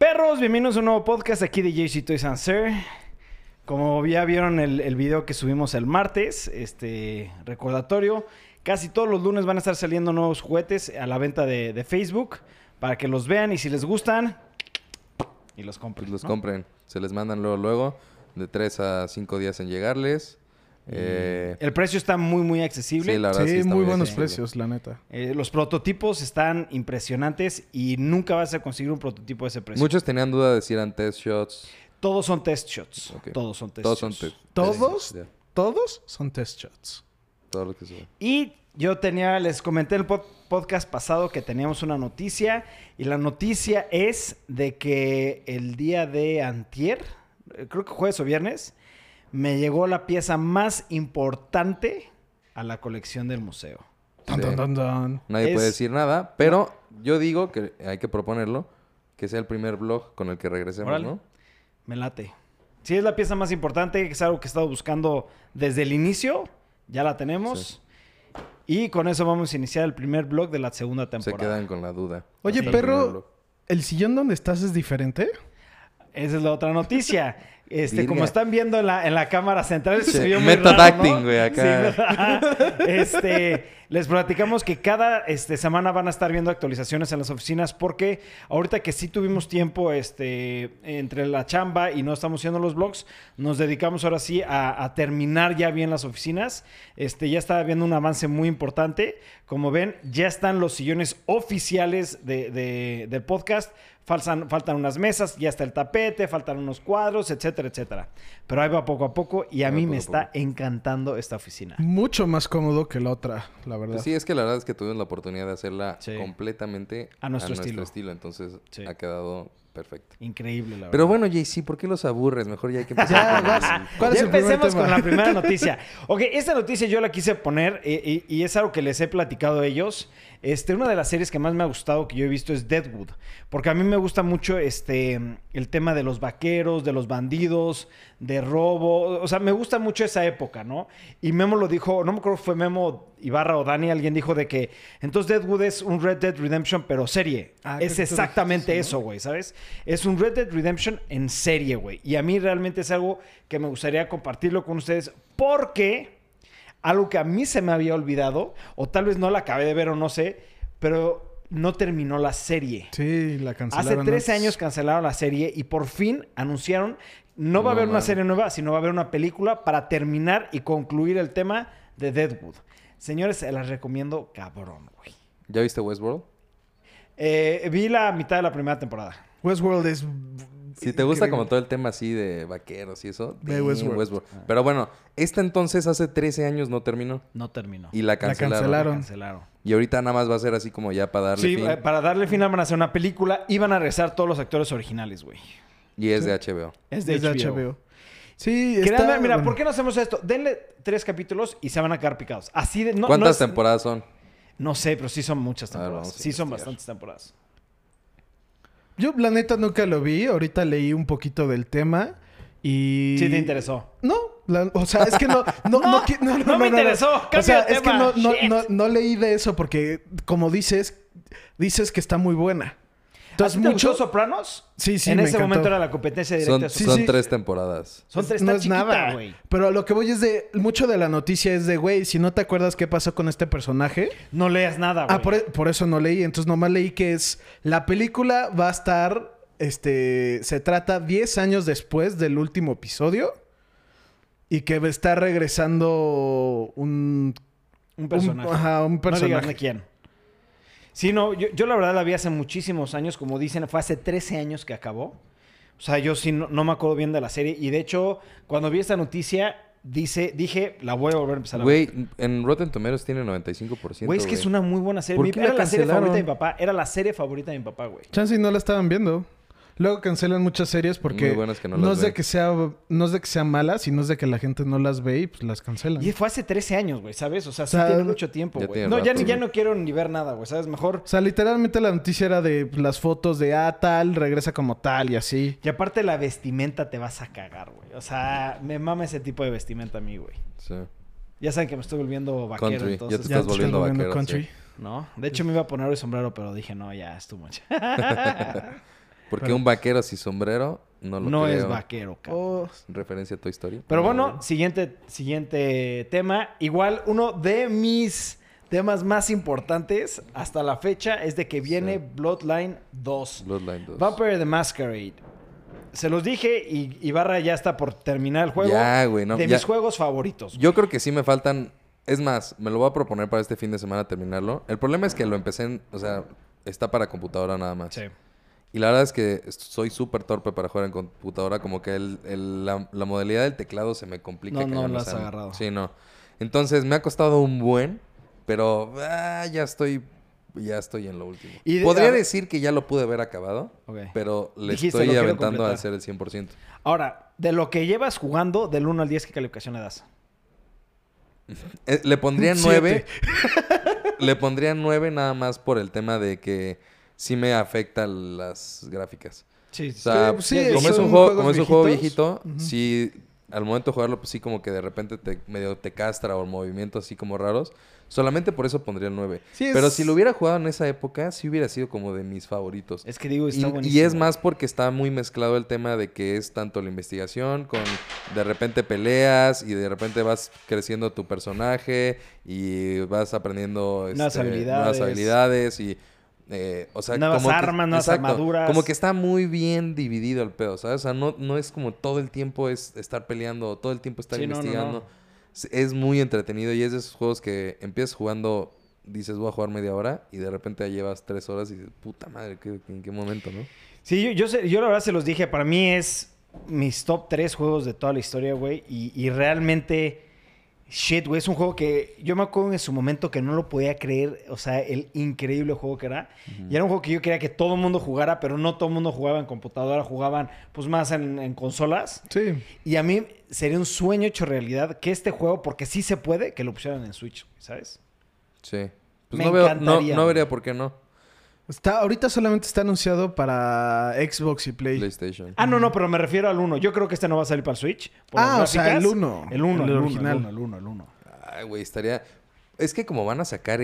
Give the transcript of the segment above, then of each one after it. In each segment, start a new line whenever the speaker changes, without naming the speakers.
Perros, bienvenidos a un nuevo podcast aquí de JC Toys and Sir. Como ya vieron el, el video que subimos el martes, este recordatorio, casi todos los lunes van a estar saliendo nuevos juguetes a la venta de, de Facebook para que los vean y si les gustan, y los compren.
Los
¿no?
compren. Se les mandan luego, luego, de 3 a 5 días en llegarles. Eh,
El precio está muy, muy accesible.
sí, la verdad
Sí,
está
muy buenos precios, la neta.
Eh, los prototipos están impresionantes y nunca vas a conseguir un prototipo de ese precio.
Muchos tenían duda de si eran test shots.
Todos son test shots. Todos son test
Todos son
shots.
test.
¿Todos? Todos son test shots.
todo lo que se ve.
Y yo tenía, les comenté en el pod- podcast pasado que teníamos una noticia. Y la noticia es de que el día de antier, eh, creo que jueves o viernes, me llegó la pieza más importante a la colección del museo.
Dun,
Sí.
dun, dun, dun.
Nadie
Es-
puede decir nada, pero yo digo que hay que proponerlo, que sea el primer blog con el que regresemos,
Órale.
¿no?
Me late. Si es la pieza más importante, que es algo que he estado buscando desde el inicio, ya la tenemos. Y con eso vamos a iniciar el primer blog de la segunda
Se
temporada.
quedan con la duda.
Oye, perro. ¿el sillón donde estás es diferente?
Esa es la otra noticia. Este,
Virga.
como están viendo en la, en la cámara central, se vio muy raro,
acting,
¿no?
güey, acá.
Este, les platicamos que cada este, semana van a estar viendo actualizaciones en las oficinas porque ahorita que sí tuvimos tiempo este, entre la chamba y no estamos haciendo los blogs, nos dedicamos ahora sí a, a terminar ya bien las oficinas. Este, ya está viendo un avance muy importante. Como ven, ya están los sillones oficiales de- de- del podcast. Faltan, faltan unas mesas, ya está el tapete, faltan unos cuadros, etcétera, etcétera. Pero ahí va poco a poco y a mí me está
poco.
encantando esta oficina.
Mucho más cómodo que la otra, la verdad.
Pues sí, es que la verdad es que tuvimos la oportunidad de hacerla
Sí.
completamente
A nuestro estilo.
Entonces
Sí.
ha quedado perfecto.
Increíble, la verdad.
Pero bueno, JC, ¿por qué los aburres? Mejor ya hay que empezar.
Ya,
con
vas.
el-
¿Cuál es
ya empecemos
tema?
con la primera noticia. Ok, esta noticia yo la quise poner eh, y, y es algo que les he platicado a ellos. Este, una de las series que más me ha gustado que yo he visto es Deadwood. Porque a mí me gusta mucho este, el tema de los vaqueros, de los bandidos, de robo. O sea, me gusta mucho esa época, ¿no? Y Memo lo dijo, no me acuerdo si fue Memo Ibarra o Dani, alguien dijo de que entonces Deadwood es un Red Dead Redemption, pero serie.
Ah,
es exactamente
dijiste,
eso, güey, ¿sabes? Es un Red Dead Redemption en serie, güey. Y a mí realmente es algo que me gustaría compartirlo con ustedes porque algo que a mí se me había olvidado, o tal vez no la acabé de ver o no sé, pero no terminó la serie.
Sí, la
Hace
cancelaron.
13
antes.
años cancelaron la serie y por fin anunciaron, no va a haber una serie nueva, sino va a haber una película para terminar y concluir el tema de Deadwood. Señores, se las recomiendo cabrón, güey.
¿Ya viste Westworld?
Eh, vi la mitad de la primera temporada.
Westworld es...
Si te gusta como todo el tema así de vaqueros y eso,
Ve
damn,
Westworld.
Pero bueno, esta entonces hace 13 años no terminó
No terminó.
y la cancelaron.
cancelaron.
cancelaron.
Y ahorita nada más va a ser así como ya para darle
Sí,
fin.
eh, para darle final van a hacer una película y van a regresar todos los actores originales, güey.
Y es de HBO.
Es de
Es de
HBO.
HBO. Sí,
Créanme,
está...
mira,
bueno.
¿por qué no hacemos esto? Denle tres capítulos y se van a quedar picados. Así de... No,
¿Cuántas
no es-
temporadas son?
No sé, pero sí son muchas
ver,
temporadas. sí son bastantes temporadas.
Yo, la neta, nunca lo vi. Ahorita leí un poquito del tema y...
Sí te interesó.
No, la- o sea, es que no... No,
No,
qui- no,
no me interesó.
O sea, es que
tema.
no, no, no, no leí de eso porque, como dices, dices que está muy buena.
¿Entonces mucho
mucho...
Sopranos?
Sí, sí,
En
me
ese
encantó.
momento era la competencia directa.
Son,
Sí,
son
sí.
tres temporadas.
Son tres,
no
está
es
chiquita,
nada,
güey.
Pero a lo que voy es de... Mucho de la noticia es de, güey, si no te acuerdas qué pasó con este personaje...
No leas nada, güey.
Ah, por, por eso no leí. Entonces nomás leí que es... La película va a estar... Este... Se trata 10 años después del último episodio. Y que está regresando un...
Un personaje.
Un, ajá, un
No digas
personaje.
de quién. Sí, no, yo, yo la verdad la vi hace muchísimos años, como dicen, fue hace 13 años que acabó. O sea, yo sí no, no me acuerdo bien de la serie. Y de hecho, cuando vi esta noticia, dice, dije, la voy a volver a empezar a ver.
Güey, en Rotten Tomatoes tiene 95%.
Güey, es que es una muy buena serie.
¿Por
Mi-
qué
era
la
la serie favorita de mi papá. Era la serie favorita de mi papá, güey.
Chance y no la estaban viendo. Luego cancelan muchas series porque
Muy buenas que no
no,
las
es de que sea no es de que sean malas, sino es de que la gente no las ve y pues las cancelan.
Y fue hace 13 años, güey, ¿sabes? O sea, sí
O sea,
tiene mucho tiempo,
ya
güey.
tiene
No, ya,
rato,
ni- ya no quiero ni ver nada, güey, ¿sabes? Mejor...
O sea, literalmente la noticia era de pues, las fotos de ah, tal, regresa como tal y así.
Y aparte la vestimenta te vas a cagar, güey. O sea, me mama ese tipo de vestimenta a mí, güey.
Sí.
Ya saben que me estoy volviendo vaquero,
Country, ya
entonces...
te estás volviendo vaquero,
country.
sí.
¿No? De hecho, me iba a poner el sombrero, pero dije, no, ya, es too much.
Porque
Pero-
un vaquero sin sombrero no lo
no
creo.
es vaquero, cabrón.
Oh,
Referencia a Toy Story.
Pero
No,
bueno, siguiente, siguiente tema. Igual uno de mis temas más importantes hasta la fecha es de que viene
Sí.
Bloodline 2.
Bloodline 2.
Vampire the Masquerade. Se los dije y Ibarra ya está por terminar el juego.
Ya, güey, no,
de
ya.
mis juegos favoritos.
Yo creo que sí me faltan. Es más, me lo voy a proponer para este fin de semana terminarlo. El problema es que lo empecé en. O sea, está para computadora nada más.
Sí.
Y la verdad es que soy súper torpe para jugar en computadora. Como que el- el- la, la modalidad del teclado se me complica.
No, no lo has agarrado.
Sí, no. Entonces me ha costado un buen. Pero ah, ya estoy. Ya estoy en lo último.
Y de-
Podría
a-
decir que ya lo pude ver acabado. Pero le
Dijiste,
estoy
"Lo quiero
aventando a
completar".
hacer el 100%.
Ahora, de lo que llevas jugando, del 1 al 10, ¿qué calificación le das?
Eh, le pondría
Un
nueve. le pondría nueve nada más por el tema de que sí me afectan las gráficas.
Sí,
O sea,
Sí, sí,
como, es un juego, como es un juego viejito, sí, al momento de jugarlo, pues sí como que de repente te medio te castra o movimientos así como raros. Solamente por eso pondría el 9.
Sí, es-
Pero si lo hubiera jugado en esa época, sí hubiera sido como de mis favoritos.
Es que digo,
Y,
está
y
buenísimo.
es más porque está muy mezclado el tema de que es tanto la investigación con de repente peleas y de repente vas creciendo tu personaje y vas aprendiendo
Nuevas
este,
habilidades.
nuevas habilidades y eh, o sea
Nuevas
como que-
armas, nuevas
exacto,
armaduras.
como que está muy bien dividido el pedo ¿sabes? o sea no, no es como todo el tiempo es estar peleando todo el tiempo estar
Sí, no, no,
investigando
no.
Es- muy entretenido y es de esos juegos que empiezas jugando dices voy a jugar media hora y de repente ya llevas tres horas y dices puta madre ¿qué- en qué momento no
Sí, yo, yo, sé- yo la verdad se los dije, para mí es mis top 3 juegos de toda la historia, güey. Y, y realmente, shit, güey, es un juego que yo me acuerdo en su momento que no lo podía creer, o sea, el increíble juego que era. Y era un juego que yo quería que todo el mundo jugara, pero no todo el mundo jugaba en computadora, jugaban pues más en, en consolas.
Sí.
Y a mí sería un sueño hecho realidad que este juego, porque sí se puede, que lo pusieran en Switch, ¿sabes?
Sí. Pues
Me
no, veo, no, vería por qué no.
Está, ahorita solamente está anunciado para Xbox y Play.
PlayStation.
Ah, no, no, pero me refiero al 1. Yo creo que este no va a salir para el Switch. por
Ah,
las
o sea,
gráficas.
el uno.
El 1,
El
el,
original.
original. El 1, el 1,
Ay, güey, estaría... Es que como van a sacar...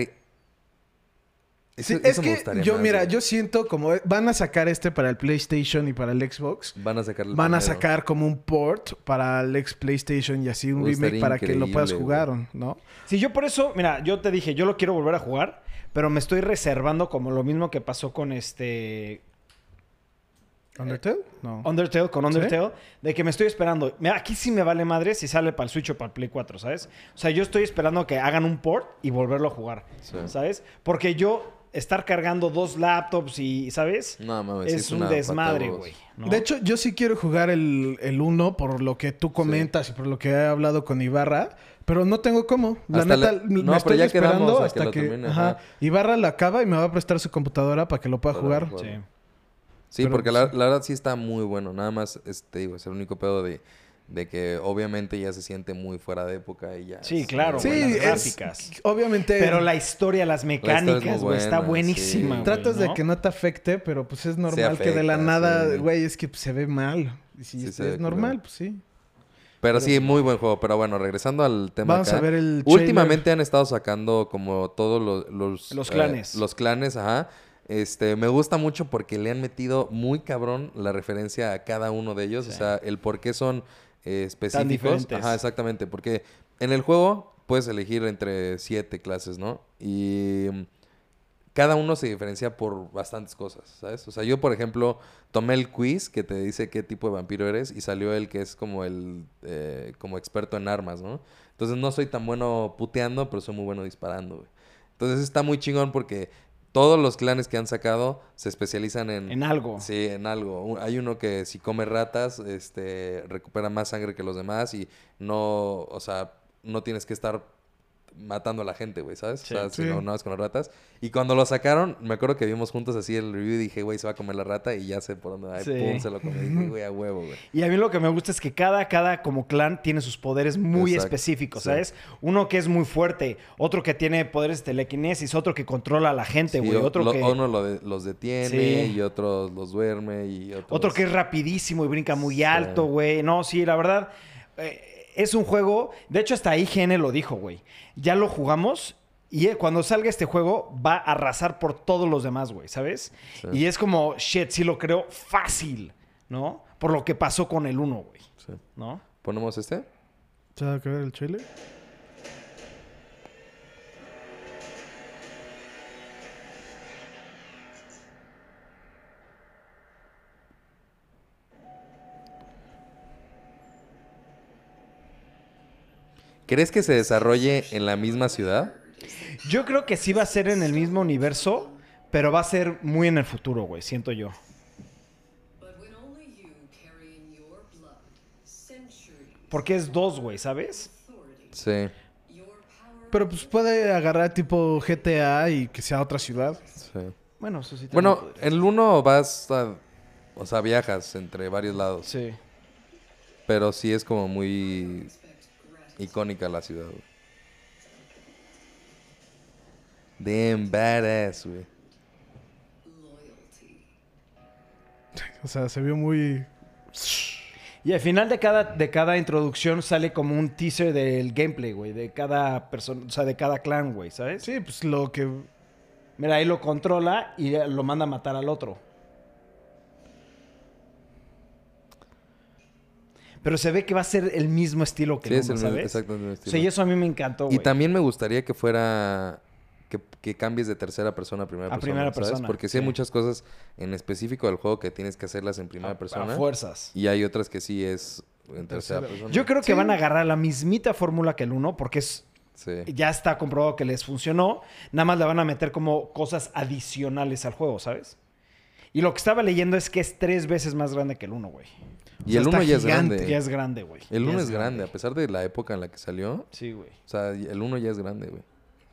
Sí,
Eso-
es
eso me
que
gustaría
yo,
más,
mira,
güey.
yo siento como van a sacar este para el PlayStation y para el Xbox.
Van a sacar el
Van a sacar como un port para el ex PlayStation y así un
Uy,
remake para que lo puedas jugar, ¿no?
Sí, yo por eso, mira, yo te dije, yo lo quiero volver a jugar, pero me estoy reservando como lo mismo que pasó con este
¿Undertale? No.
Undertale, con
¿Sí?
Undertale, de que me estoy esperando. Mira, aquí sí me vale madre si sale para el Switch o para el Play 4, ¿sabes? O sea, yo estoy esperando que hagan un port y volverlo a jugar,
Sí.
¿sabes? Porque yo estar cargando dos laptops y, ¿sabes?
No, mames,
es un desmadre, güey. ¿no?
De hecho, yo sí quiero jugar el, el 1 por lo que tú comentas y por lo que he hablado con Ibarra, pero no tengo cómo. La
Hasta
neta,
le-
me
no,
estoy esperando
que
hasta que,
termine,
ajá,
ajá.
Ibarra la acaba y me va a prestar su computadora para que lo pueda
Para
jugar.
jugar.
Sí.
Sí,
Pero,
porque
pues,
la,
sí.
la verdad sí está muy bueno. Nada más, este, digo, es el único pedo de, de que obviamente ya se siente muy fuera de época y ya.
Sí,
es-
claro,
Sí,
las
es-
gráficas.
obviamente.
Pero la historia, las mecánicas, güey, está
buena,
buenísima.
sí.
Tratas de que no te afecte, pero pues es normal que de la nada,
sí.
güey, es que pues, se ve mal. Y si
Sí,
es, normal, pues sí.
Pero sí, muy buen juego. Pero bueno, regresando al tema
Vamos
acá.
a ver el
Últimamente han estado sacando como todos los... Los,
Los
eh,
clanes.
los clanes, ajá. Este, me gusta mucho porque le han metido muy cabrón la referencia a cada uno de ellos. O sea, el por qué son eh, específicos. Ajá, exactamente. Porque en el juego puedes elegir entre siete clases, ¿no? Y mm, cada uno se diferencia por bastantes cosas, ¿sabes? O sea, yo, por ejemplo, tomé el quiz que te dice qué tipo de vampiro eres y salió el que es como el eh, como experto en armas, ¿no? Entonces no soy tan bueno puteando, pero soy muy bueno disparando, güey. Entonces está muy chingón porque todos los clanes que han sacado se especializan en...
En algo.
Sí, en algo. Hay uno que si come ratas, este, recupera más sangre que los demás y no, o sea, no tienes que estar matando a la gente, güey, ¿sabes?
Sí.
o sea,
Sí.
sino nada más con las ratas. Y cuando lo sacaron, me acuerdo que vimos juntos así el review y dije, güey, se va a comer la rata y ya sé por dónde va.
Sí.
pum, se lo comió. Y dije, güey, a huevo, güey.
Y a mí lo que me gusta es que cada, cada como clan tiene sus poderes muy
Exacto,
específicos,
sí.
¿sabes? Uno que es muy fuerte, otro que tiene poderes de telequinesis, otro que controla a la gente, güey, otro
lo-
que...
Uno lo de- los detiene
Sí.
y otros los duerme y otros...
Otro que es rapidísimo y brinca muy alto, güey. No, sí, la verdad, eh, es un juego. De hecho, hasta IGN lo dijo, güey. Ya lo jugamos Y eh, cuando salga este juego, va a arrasar por todos los demás, güey, ¿sabes?
Sí.
Y es como, shit, sí lo creo fácil, ¿no? Por lo que pasó con el 1, güey,
Sí.
¿no?
¿Ponemos este?
¿Se va a ver el trailer?
¿Crees que se desarrolle en la misma ciudad?
Yo creo que sí va a ser en el mismo universo, pero va a ser muy en el futuro, güey, siento yo. Porque es dos, güey, ¿sabes?
Sí.
Pero pues puede agarrar tipo GTA y que sea otra ciudad.
sí.
Bueno, eso sí.
Bueno, en el 1 vas a... O sea, viajas entre varios lados.
Sí.
Pero sí es como muy. Icónica la ciudad, güey. Damn badass, güey.
O sea, se vio muy...
Y al final de cada, de cada introducción sale como un teaser del gameplay, güey. De cada persona, o sea, de cada clan, güey, ¿sabes?
Sí, pues lo que...
Mira, ahí lo controla y lo manda a matar al otro. Pero se ve que va a ser el mismo estilo que
Sí,
el
es el
¿sabes?
exactamente el mismo
O
estilo.
sea, y eso a mí me encantó,
Y también me gustaría que fuera... Que, que cambies de tercera persona a primera
A
persona.
primera
¿sabes?
persona,
Porque sí hay muchas cosas en específico del juego que tienes que hacerlas en primera
A-
persona.
A fuerzas.
Y hay otras que sí es en tercera persona.
Yo creo que
Sí.
van a agarrar la mismita fórmula que el 1 porque es,
Sí.
ya está comprobado que les funcionó. Nada más le van a meter como cosas adicionales al juego, ¿sabes? Y lo que estaba leyendo es que es tres veces más grande que el 1, güey.
Y
O sea,
el 1
está
ya es grande.
Ya es grande, güey.
El
Ya
1 es grande, a pesar de la época en la que salió.
Sí, güey.
O sea, el 1 ya es grande, güey.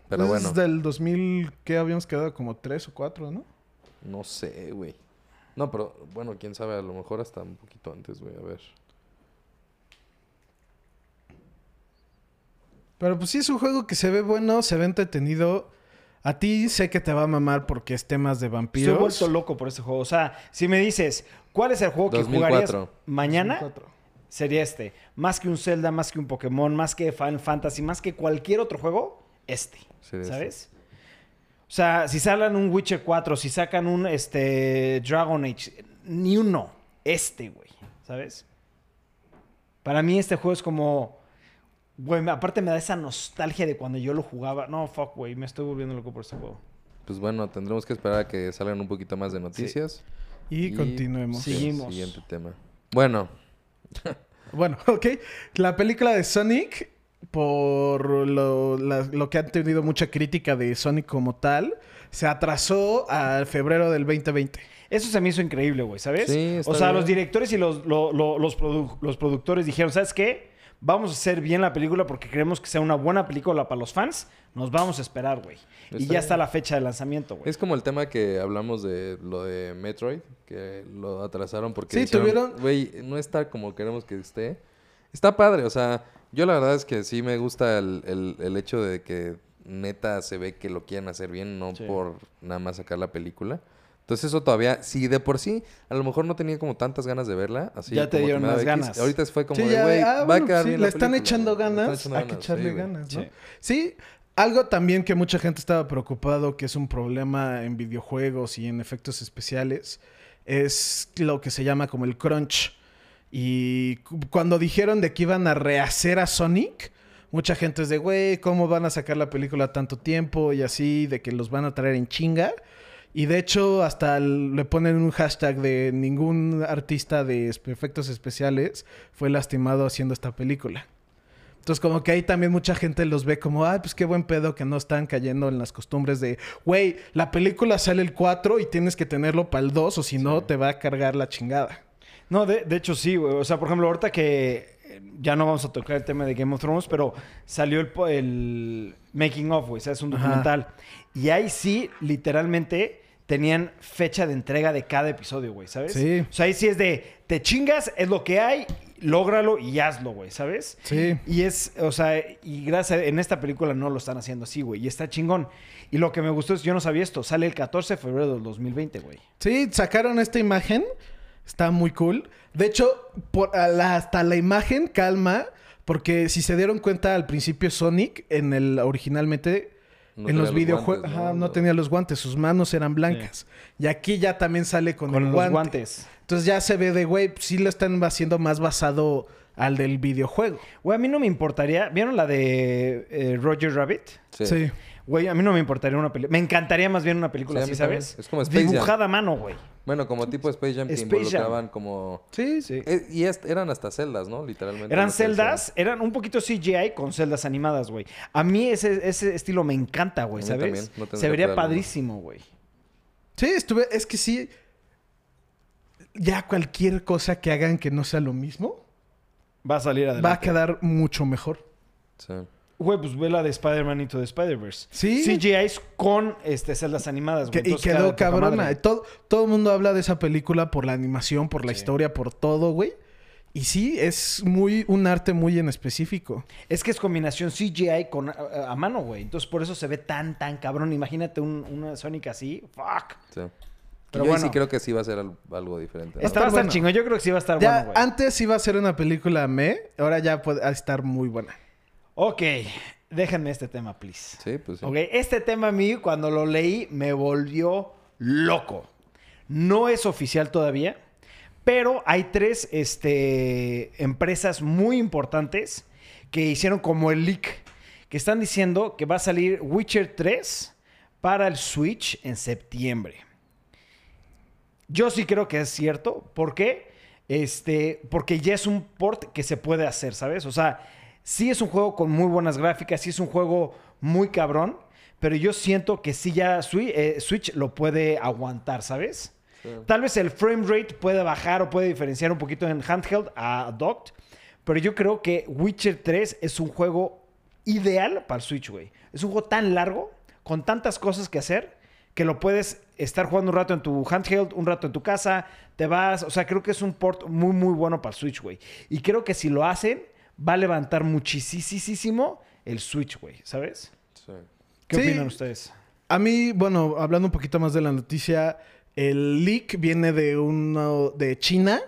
Pero
Es
bueno,
del 2000, ¿qué habíamos quedado? Como tres o cuatro, ¿no?
no sé, güey. No, pero bueno, quién sabe, a lo mejor hasta un poquito antes, güey. A ver.
Pero pues sí es un juego que se ve bueno, se ve entretenido. A ti sé que te va a mamar porque es temas de
Estoy
vampiros.
vuelto loco por este juego. O sea, si me dices, ¿cuál es el juego que
2004.
jugarías mañana?
2004.
Sería este. Más que un Zelda, más que un Pokémon, más que Final Fantasy, más que cualquier otro juego, este.
Sería
¿Sabes? O sea, si salen un Witcher 4, si sacan un este, Dragon Age, ni uno. Este, güey. ¿Sabes? Para mí este juego es como... Güey, aparte me da esa nostalgia de cuando yo lo jugaba. No, fuck, güey. Me estoy volviendo loco por este juego.
Pues bueno, tendremos que esperar a que salgan un poquito más de noticias.
Y, continuemos.
Sí. Seguimos.
Siguiente tema. Bueno,
Bueno, ok. La película de Sonic, por lo, la- lo que han tenido mucha crítica de Sonic como tal, se atrasó al febrero del 2020.
Eso se me hizo increíble, güey, ¿sabes?
Sí, está
o sea,
bien.
los directores y los, lo- lo- los, produ- los productores dijeron, ¿sabes qué? Vamos a hacer bien la película porque queremos que sea una buena película para los fans. Nos vamos a esperar, güey. Y ya está la fecha de lanzamiento, güey.
es como el tema que hablamos de lo de Metroid, que lo atrasaron porque
Sí, tuvieron-
güey, no está como queremos que esté. Está padre, o sea, yo la verdad es que sí me gusta el, el- el hecho de que neta se ve que lo quieren hacer bien, no
Sí.
por nada más sacar la película. Entonces eso todavía, si de por sí, a lo mejor no tenía como tantas ganas de verla, así
Ya te dieron
daba
más
X.
ganas.
Ahorita fue como
Sí,
de,
ya,
güey,
ah,
va a
bueno,
quedar
sí,
bien
le
la
están
película,
echando
güey, le están
ganas,
echando
hay que echarle
sí,
ganas, ¿no?
Sí.
Sí, algo también que mucha gente estaba preocupado, que es un problema en videojuegos y en efectos especiales, es lo que se llama como el crunch. Y cu- cuando dijeron de que iban a rehacer a Sonic, mucha gente es de, güey, ¿cómo van a sacar la película tanto tiempo? Y así, de que los van a traer en chinga. Y de hecho, hasta le ponen un hashtag de ningún artista de efectos especiales fue lastimado haciendo esta película. Entonces, como que ahí también mucha gente los ve como, ay, pues qué buen pedo que no están cayendo en las costumbres de, güey, la película sale el 4 y tienes que tenerlo para el 2 o si no te va a cargar la chingada.
No, de, de hecho sí, güey. O sea, por ejemplo, ahorita que eh, ya no vamos a tocar el tema de Game of Thrones, pero salió el, el Making of, güey. O sea, es un
Ajá.
documental. Y ahí sí, literalmente, tenían fecha de entrega de cada episodio, güey, ¿sabes?
Sí.
O sea, ahí sí es de, te chingas, es lo que hay, lógralo y hazlo, güey, ¿sabes?
Sí.
Y es, o sea, y gracias, a- en esta película no lo están haciendo así, güey. Y está chingón. Y lo que me gustó es, yo no sabía esto, sale el 14 de febrero del 2020, güey.
Sí, sacaron esta imagen. Está muy cool. De hecho, por, a la- hasta la imagen calma. Porque si se dieron cuenta al principio Sonic, en el originalmente,
No
en los
los
videojuegos,
¿no?
no tenía los guantes, sus manos eran blancas. Y aquí ya también sale con,
Con
el
los
guante.
guantes.
Entonces ya se ve de, güey, sí lo están haciendo más basado al del videojuego.
Güey, a mí no me importaría. ¿Vieron la de eh, Roger Rabbit?
Sí.
Sí.
Güey, a mí no me importaría una película. Me encantaría más bien una película
Sí,
así,
también.
¿sabes?
Es como Space Jam.
Dibujada a mano, güey.
Bueno, como tipo Space Jam que
Space Jam.
involucraban como...
Sí, sí.
Eh, y eran hasta celdas, ¿no? Literalmente.
Eran celdas, eran un poquito CGI con celdas animadas, güey. A mí ese, ese estilo me encanta, güey, ¿sabes?
también, no
Se vería padrísimo, güey.
Sí, estuve, es que sí. Ya cualquier cosa que hagan que no sea lo mismo,
Va a salir adelante.
va a quedar mucho mejor.
Sí.
Güey, pues ve la de Spider-Man Into the Spider-Verse.
Sí.
CGIs con este, celdas animadas, güey.
y quedó
de
cabrona. Todo, todo el mundo habla de esa película por la animación, por la
Sí.
historia, por todo, güey. Y sí, es muy un arte muy en específico.
Es que es combinación CGI con a, a mano, güey. Entonces por eso se ve tan, tan cabrón. Imagínate un- una Sonic así. Fuck.
Sí.
Pero
Yo
bueno.
sí creo que sí va a ser al- algo diferente. ¿no?
Esta va a estar
bueno.
chingón. Yo creo que sí va a estar
Ya
bueno, güey.
antes iba a ser una película me, ahora ya puede estar muy buena.
Ok. Déjenme este tema, please.
Sí, pues sí.
Ok, este tema a mí cuando lo leí me volvió loco. No es oficial todavía, pero hay tres este, empresas muy importantes que hicieron como el leak, que están diciendo que va a salir Witcher 3 para el Switch en septiembre. Yo sí creo que es cierto. ¿Por qué? Este, porque ya es un port que se puede hacer, ¿sabes? O sea, sí es un juego con muy buenas gráficas, sí es un juego muy cabrón, pero yo siento que sí ya eh, Switch lo puede aguantar, ¿sabes?
Sí.
Tal vez el frame rate puede bajar o puede diferenciar un poquito en handheld a docked, pero yo creo que Witcher 3 es un juego ideal para el Switch, güey. Es un juego tan largo, con tantas cosas que hacer, que lo puedes estar jugando un rato en tu handheld, un rato en tu casa, te vas. O sea, creo que es un port muy, muy bueno para el Switch, güey. Y creo que si lo hacen, va a levantar muchísimo el Switch, güey, ¿sabes?
Sí.
¿Qué
Sí.
opinan ustedes?
A mí, bueno, hablando un poquito más de la noticia, el leak viene de uno de China,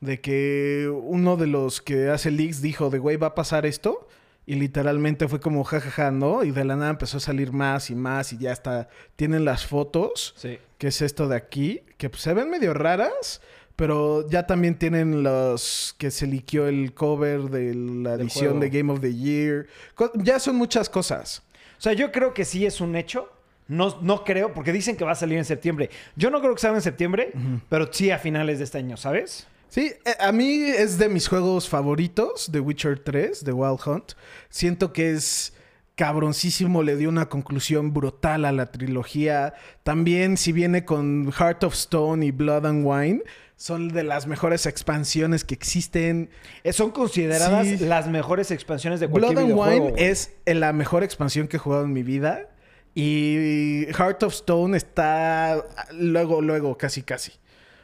de que uno de los que hace leaks dijo de güey va a pasar esto y literalmente fue como jajaja, ¿no? Y de la nada empezó a salir más y más y ya está tienen las fotos,
Sí.
que es esto de aquí, que pues, se ven medio raras, pero ya también tienen los que se liqueó el cover de la
Del
edición
juego.
de Game of the Year. Co- Ya son muchas cosas.
O sea, yo creo que sí es un hecho. No, no creo, porque dicen que va a salir en septiembre. Yo no creo que salga en septiembre, pero sí a finales de este año, ¿sabes?
Sí, eh, a mí es de mis juegos favoritos de Witcher 3, de Wild Hunt. Siento que es cabroncísimo, le dio una conclusión brutal a la trilogía. También si viene con Heart of Stone y Blood and Wine, son de las mejores expansiones que existen.
Eh, Son consideradas
Sí.
las mejores expansiones de cualquier
Blood and
videojuego.
Wine es la mejor expansión que he jugado en mi vida. Y Heart of Stone está luego, luego, casi, casi.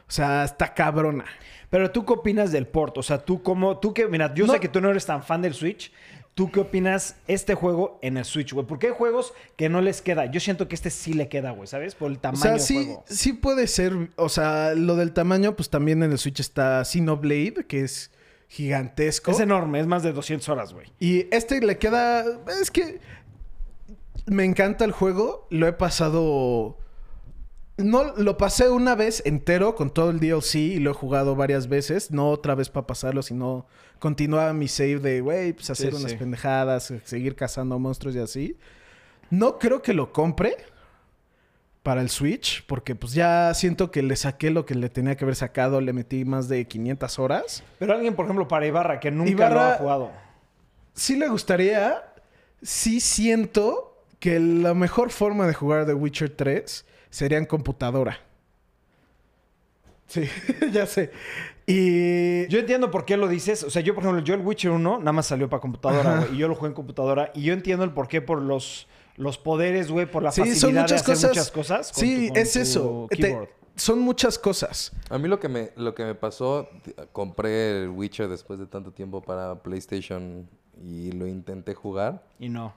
O sea, está cabrona.
Pero tú qué opinas del port? O sea, tú como, tú que, mira, yo
No.
sé que tú no eres tan fan del Switch. ¿Tú qué opinas este juego en el Switch, güey? Porque hay juegos que no les queda. Yo siento que este sí le queda, güey, ¿sabes? Por el
O
tamaño
sea,
del
sí,
juego.
sí puede ser. O sea, lo del tamaño, pues también en el Switch está Xenoblade, que es gigantesco.
Es enorme, es más de 200 horas, güey.
Y este le queda. Es que. Me encanta el juego. Lo he pasado. No, lo pasé una vez entero con todo el DLC y lo he jugado varias veces. No otra vez para pasarlo, sino continuaba mi save de, güey, pues hacer
Sí,
unas
sí.
pendejadas, seguir cazando monstruos y así. No creo que lo compre para el Switch, porque pues ya siento que le saqué lo que le tenía que haber sacado, le metí más de 500 horas.
Pero alguien, por ejemplo, para Ibarra, que nunca
Ibarra-
lo ha jugado.
sí le gustaría. Sí siento que la mejor forma de jugar The Witcher 3 sería en computadora. Sí, ya sé. Y
Yo entiendo por qué lo dices. O sea, yo, por ejemplo, yo el Witcher 1 nada más salió para computadora, güey. Y yo lo jugué en computadora. Y yo entiendo el por qué por los, los poderes, güey, por la
sí,
facilidad
son
de
muchas
hacer
cosas.
muchas cosas. con
sí,
tu- con
es
tu
eso. Te- son muchas cosas.
A mí lo que me, lo que me pasó, compré el Witcher después de tanto tiempo para PlayStation y lo intenté jugar.
Y no.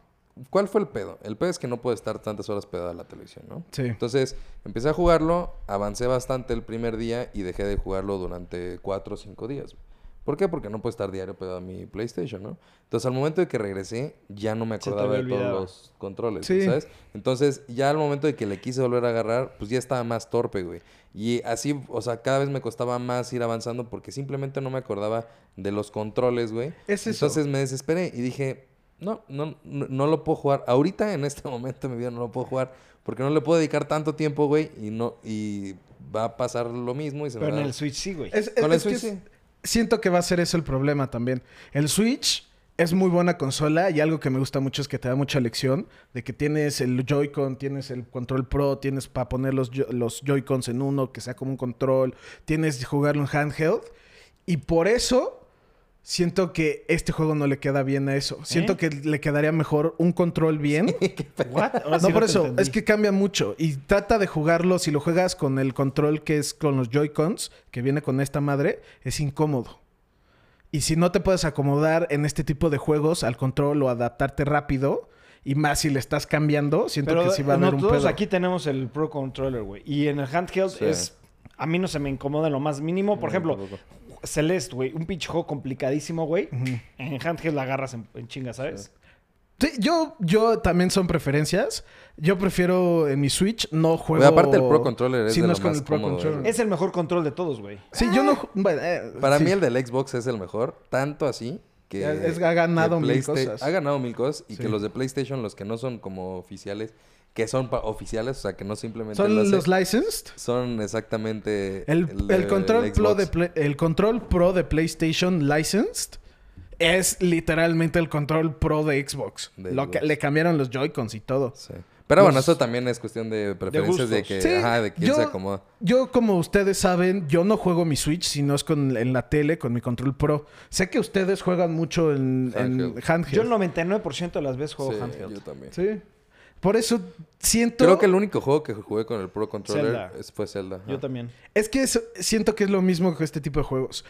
¿Cuál fue el pedo? El pedo es que no puede estar tantas horas pegado a la televisión, ¿no?
Sí.
Entonces, empecé a jugarlo, avancé bastante el primer día y dejé de jugarlo durante cuatro o cinco días. ¿Por qué? Porque no puedo estar diario pegado a mi PlayStation, ¿no? Entonces, al momento de que regresé, ya no me acordaba de todos los controles,
Sí.
¿sabes? Entonces, ya al momento de que le quise volver a agarrar, pues ya estaba más torpe, güey. Y así, o sea, cada vez me costaba más ir avanzando porque simplemente no me acordaba de los controles, güey.
Es eso.
Entonces me desesperé y dije, no, no, no, no lo puedo jugar. Ahorita, en este momento de mi vida, no lo puedo jugar porque no le puedo dedicar tanto tiempo, güey, y no, y va a pasar lo mismo y se
Pero
me
en el Switch sí, güey.
Es, es-
Con el
es que
Switch,
es-
sí.
siento que va a ser eso el problema también. El Switch es muy buena consola y algo que me gusta mucho es que te da mucha lección de que tienes el Joy-Con, tienes el Control Pro, tienes para poner los, los Joy-Cons en uno que sea como un control, tienes jugarlo en handheld y por eso siento que este juego no le queda bien a eso. Siento
¿Eh?
que le quedaría mejor un control bien.
What? Ahora
No,
sí
por eso,
entendí.
es que cambia mucho. Y trata de jugarlo, si lo juegas con el control que es con los Joy-Cons, que viene con esta madre, es incómodo. Y si no te puedes acomodar en este tipo de juegos al control o adaptarte rápido, y más si le estás cambiando, siento
Pero
que sí va a haber un pedo.
aquí tenemos el Pro Controller, güey. Y en el handheld
Sí.
es... A mí no se me incomoda en lo más mínimo. Por
No,
ejemplo. Celeste, güey. Un pinche juego complicadísimo, güey. En handheld la agarras en, en chinga, ¿sabes?
Sí, yo, yo también son preferencias. Yo prefiero en mi Switch no juego.
Aparte el Pro Controller es
Sí,
de
no
lo
es con
más
el Pro
cómodo,
Controller.
Es el mejor control de todos, güey.
Sí, yo no. bueno, eh,
Para
sí.
mí el del Xbox es el mejor, tanto así que...
Es- ha ganado mil cosas.
Ha ganado mil cosas y
Sí.
que los de PlayStation, los que no son como oficiales, que son oficiales, o sea, que no simplemente
Son
lo
los licensed.
son exactamente
El, el control Pro de Play- el control Pro de PlayStation licensed es literalmente el control Pro de Xbox.
De
Lo que- le cambiaron los Joy-Cons y todo.
Sí. Pero bueno,
Los-
eso también es cuestión de preferencias de, que,
Sí,
ajá, de quién
yo-
se acomoda.
Yo, como ustedes saben, yo no juego mi Switch, sino es con, en la tele, con mi control Pro. Sé que ustedes juegan mucho en en
Handheld.
handheld.
Yo el 99% de las veces juego
Sí,
handheld.
yo también.
Sí. Por eso siento...
Creo que el único juego que jugué con el Pro Controller
Zelda.
es- fue Zelda. ajá.
Yo también.
Es que eso- siento que es lo mismo que este tipo de juegos.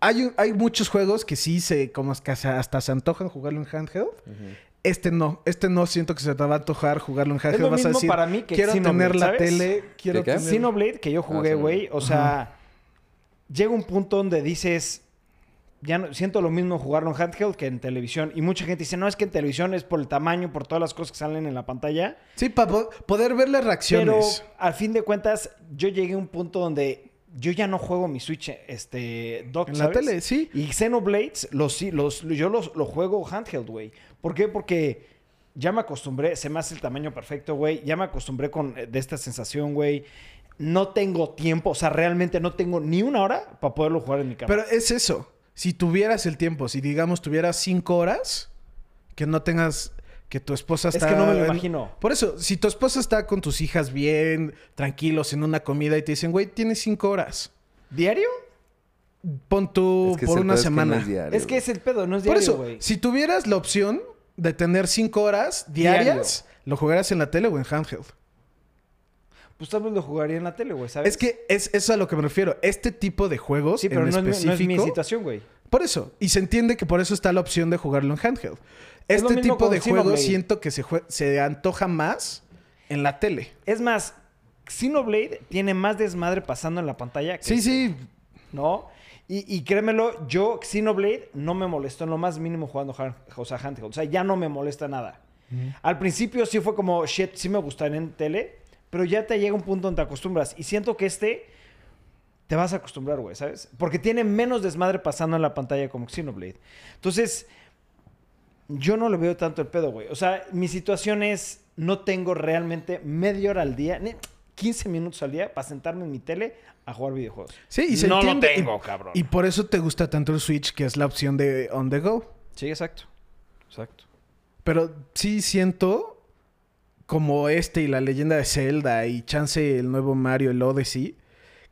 Hay, un- hay muchos juegos que sí se, como es hasta se antojan jugarlo en handheld. Este no, este no siento que se te va a antojar jugarlo en handheld.
lo
Vas a
mismo
decir,
para mí que
quiero
Xenoblade,
tener la
¿sabes?
tele, quiero
¿Qué, qué?
tener...
Xenoblade, que yo jugué,
Ah,
güey. O sea, llega un punto donde dices... Ya no, siento lo mismo jugarlo en handheld que en televisión. Y mucha gente dice, no, es que en televisión es por el tamaño, por todas las cosas que salen en la pantalla.
Sí, para poder ver las
Pero
reacciones.
al fin de cuentas, yo llegué a un punto donde yo ya no juego mi Switch este, dock,
en la tele, sí.
Y Xenoblades, los, los, yo los, lo juego handheld, güey. ¿Por qué? Porque ya me acostumbré, se me hace el tamaño perfecto, güey. Ya me acostumbré con eh, de esta sensación, güey. No tengo tiempo, o sea, realmente no tengo ni una hora para poderlo jugar en mi cama.
Pero es eso. Si tuvieras el tiempo, si digamos tuvieras cinco horas, que no tengas... Que tu esposa
es
está...
que no me lo
en-
imagino.
Por eso, si tu esposa está con tus hijas bien, tranquilos, en una comida y te dicen, güey, tienes cinco horas.
¿Diario?
Pon tú
Es que
por una
pedo es que no
semana.
es diario,
Es que es el pedo, no es
por
diario,
eso,
güey.
si tuvieras la opción de tener cinco horas
Diario.
diarias, ¿lo jugaras en la tele o en handheld?
Pues tal vez lo jugaría en la tele, güey, ¿sabes?
Es que es eso a lo que me refiero. Este tipo de juegos
Sí, pero
en
no es, mi- no es mi
específico...
situación, güey.
Por eso. Y se entiende que por eso está la opción de jugarlo en handheld.
Es
Este tipo de juegos siento que se, jue- se antoja más en la tele.
Es más, Xenoblade tiene más desmadre pasando en la pantalla que
Sí,
este,
sí.
¿No? Y, y créemelo, yo, Xenoblade, no me molestó en lo más mínimo jugando hand- o sea, handheld. O sea, ya no me molesta nada. Al principio sí fue como, shit, sí me gustaría en tele, pero ya te llega un punto donde te acostumbras. Y siento que este te vas a acostumbrar, güey, ¿sabes? Porque tiene menos desmadre pasando en la pantalla como Xenoblade. Entonces, yo no le veo tanto el pedo, güey. O sea, mi situación es, no tengo realmente media hora al día, ni 15 minutos al día para sentarme en mi tele a jugar videojuegos.
Sí, y se
no
entiende.
lo tengo,
y,
cabrón.
Y por eso te gusta tanto el Switch, que es la opción de on the go.
Sí, exacto. Exacto.
Pero sí siento como este y la leyenda de Zelda y chance el nuevo Mario, el Odyssey,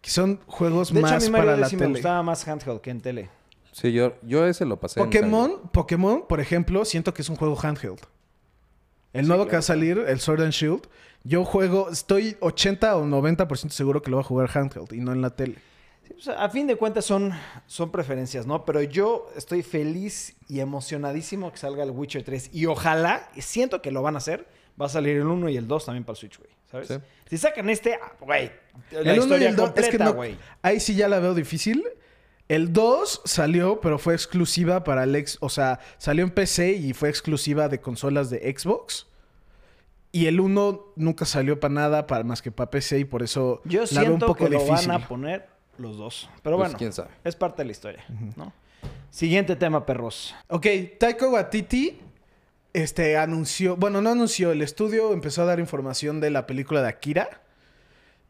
que son juegos
De hecho, a
más
mí Mario
para la
Odyssey me gustaba más handheld que en tele.
Sí, yo, yo ese lo pasé. en
Pokémon, Pokémon, por ejemplo, siento que es un juego handheld. El
Sí,
nuevo que va a salir, el Sword and Shield, yo juego, estoy 80 o 90% seguro que lo va a jugar handheld y no en la tele.
Sí, pues, a fin de cuentas son, son preferencias, ¿no? Pero yo estoy feliz y emocionadísimo que salga el Witcher 3. Y ojalá, y siento que lo van a hacer, va a salir el 1 y el 2 también para el Switch, güey. ¿Sabes?
Sí.
Si sacan este, ah, güey, la
el 1 y
historia
el 2, es que
completa,
no,
güey.
ahí sí ya la veo difícil. El 2 salió, pero fue exclusiva para el ex... O sea, salió en PC y fue exclusiva de consolas de Xbox. Y el 1 nunca salió para nada, para, más que para PC, y por eso
Yo
la veo un poco
que lo van a poner los dos. Pero
Pues,
bueno,
quién sabe.
es parte de la historia, ¿no? Siguiente tema, perros.
Ok, Taika Waititi este, anunció... Bueno, no anunció. El estudio empezó a dar información de la película de Akira.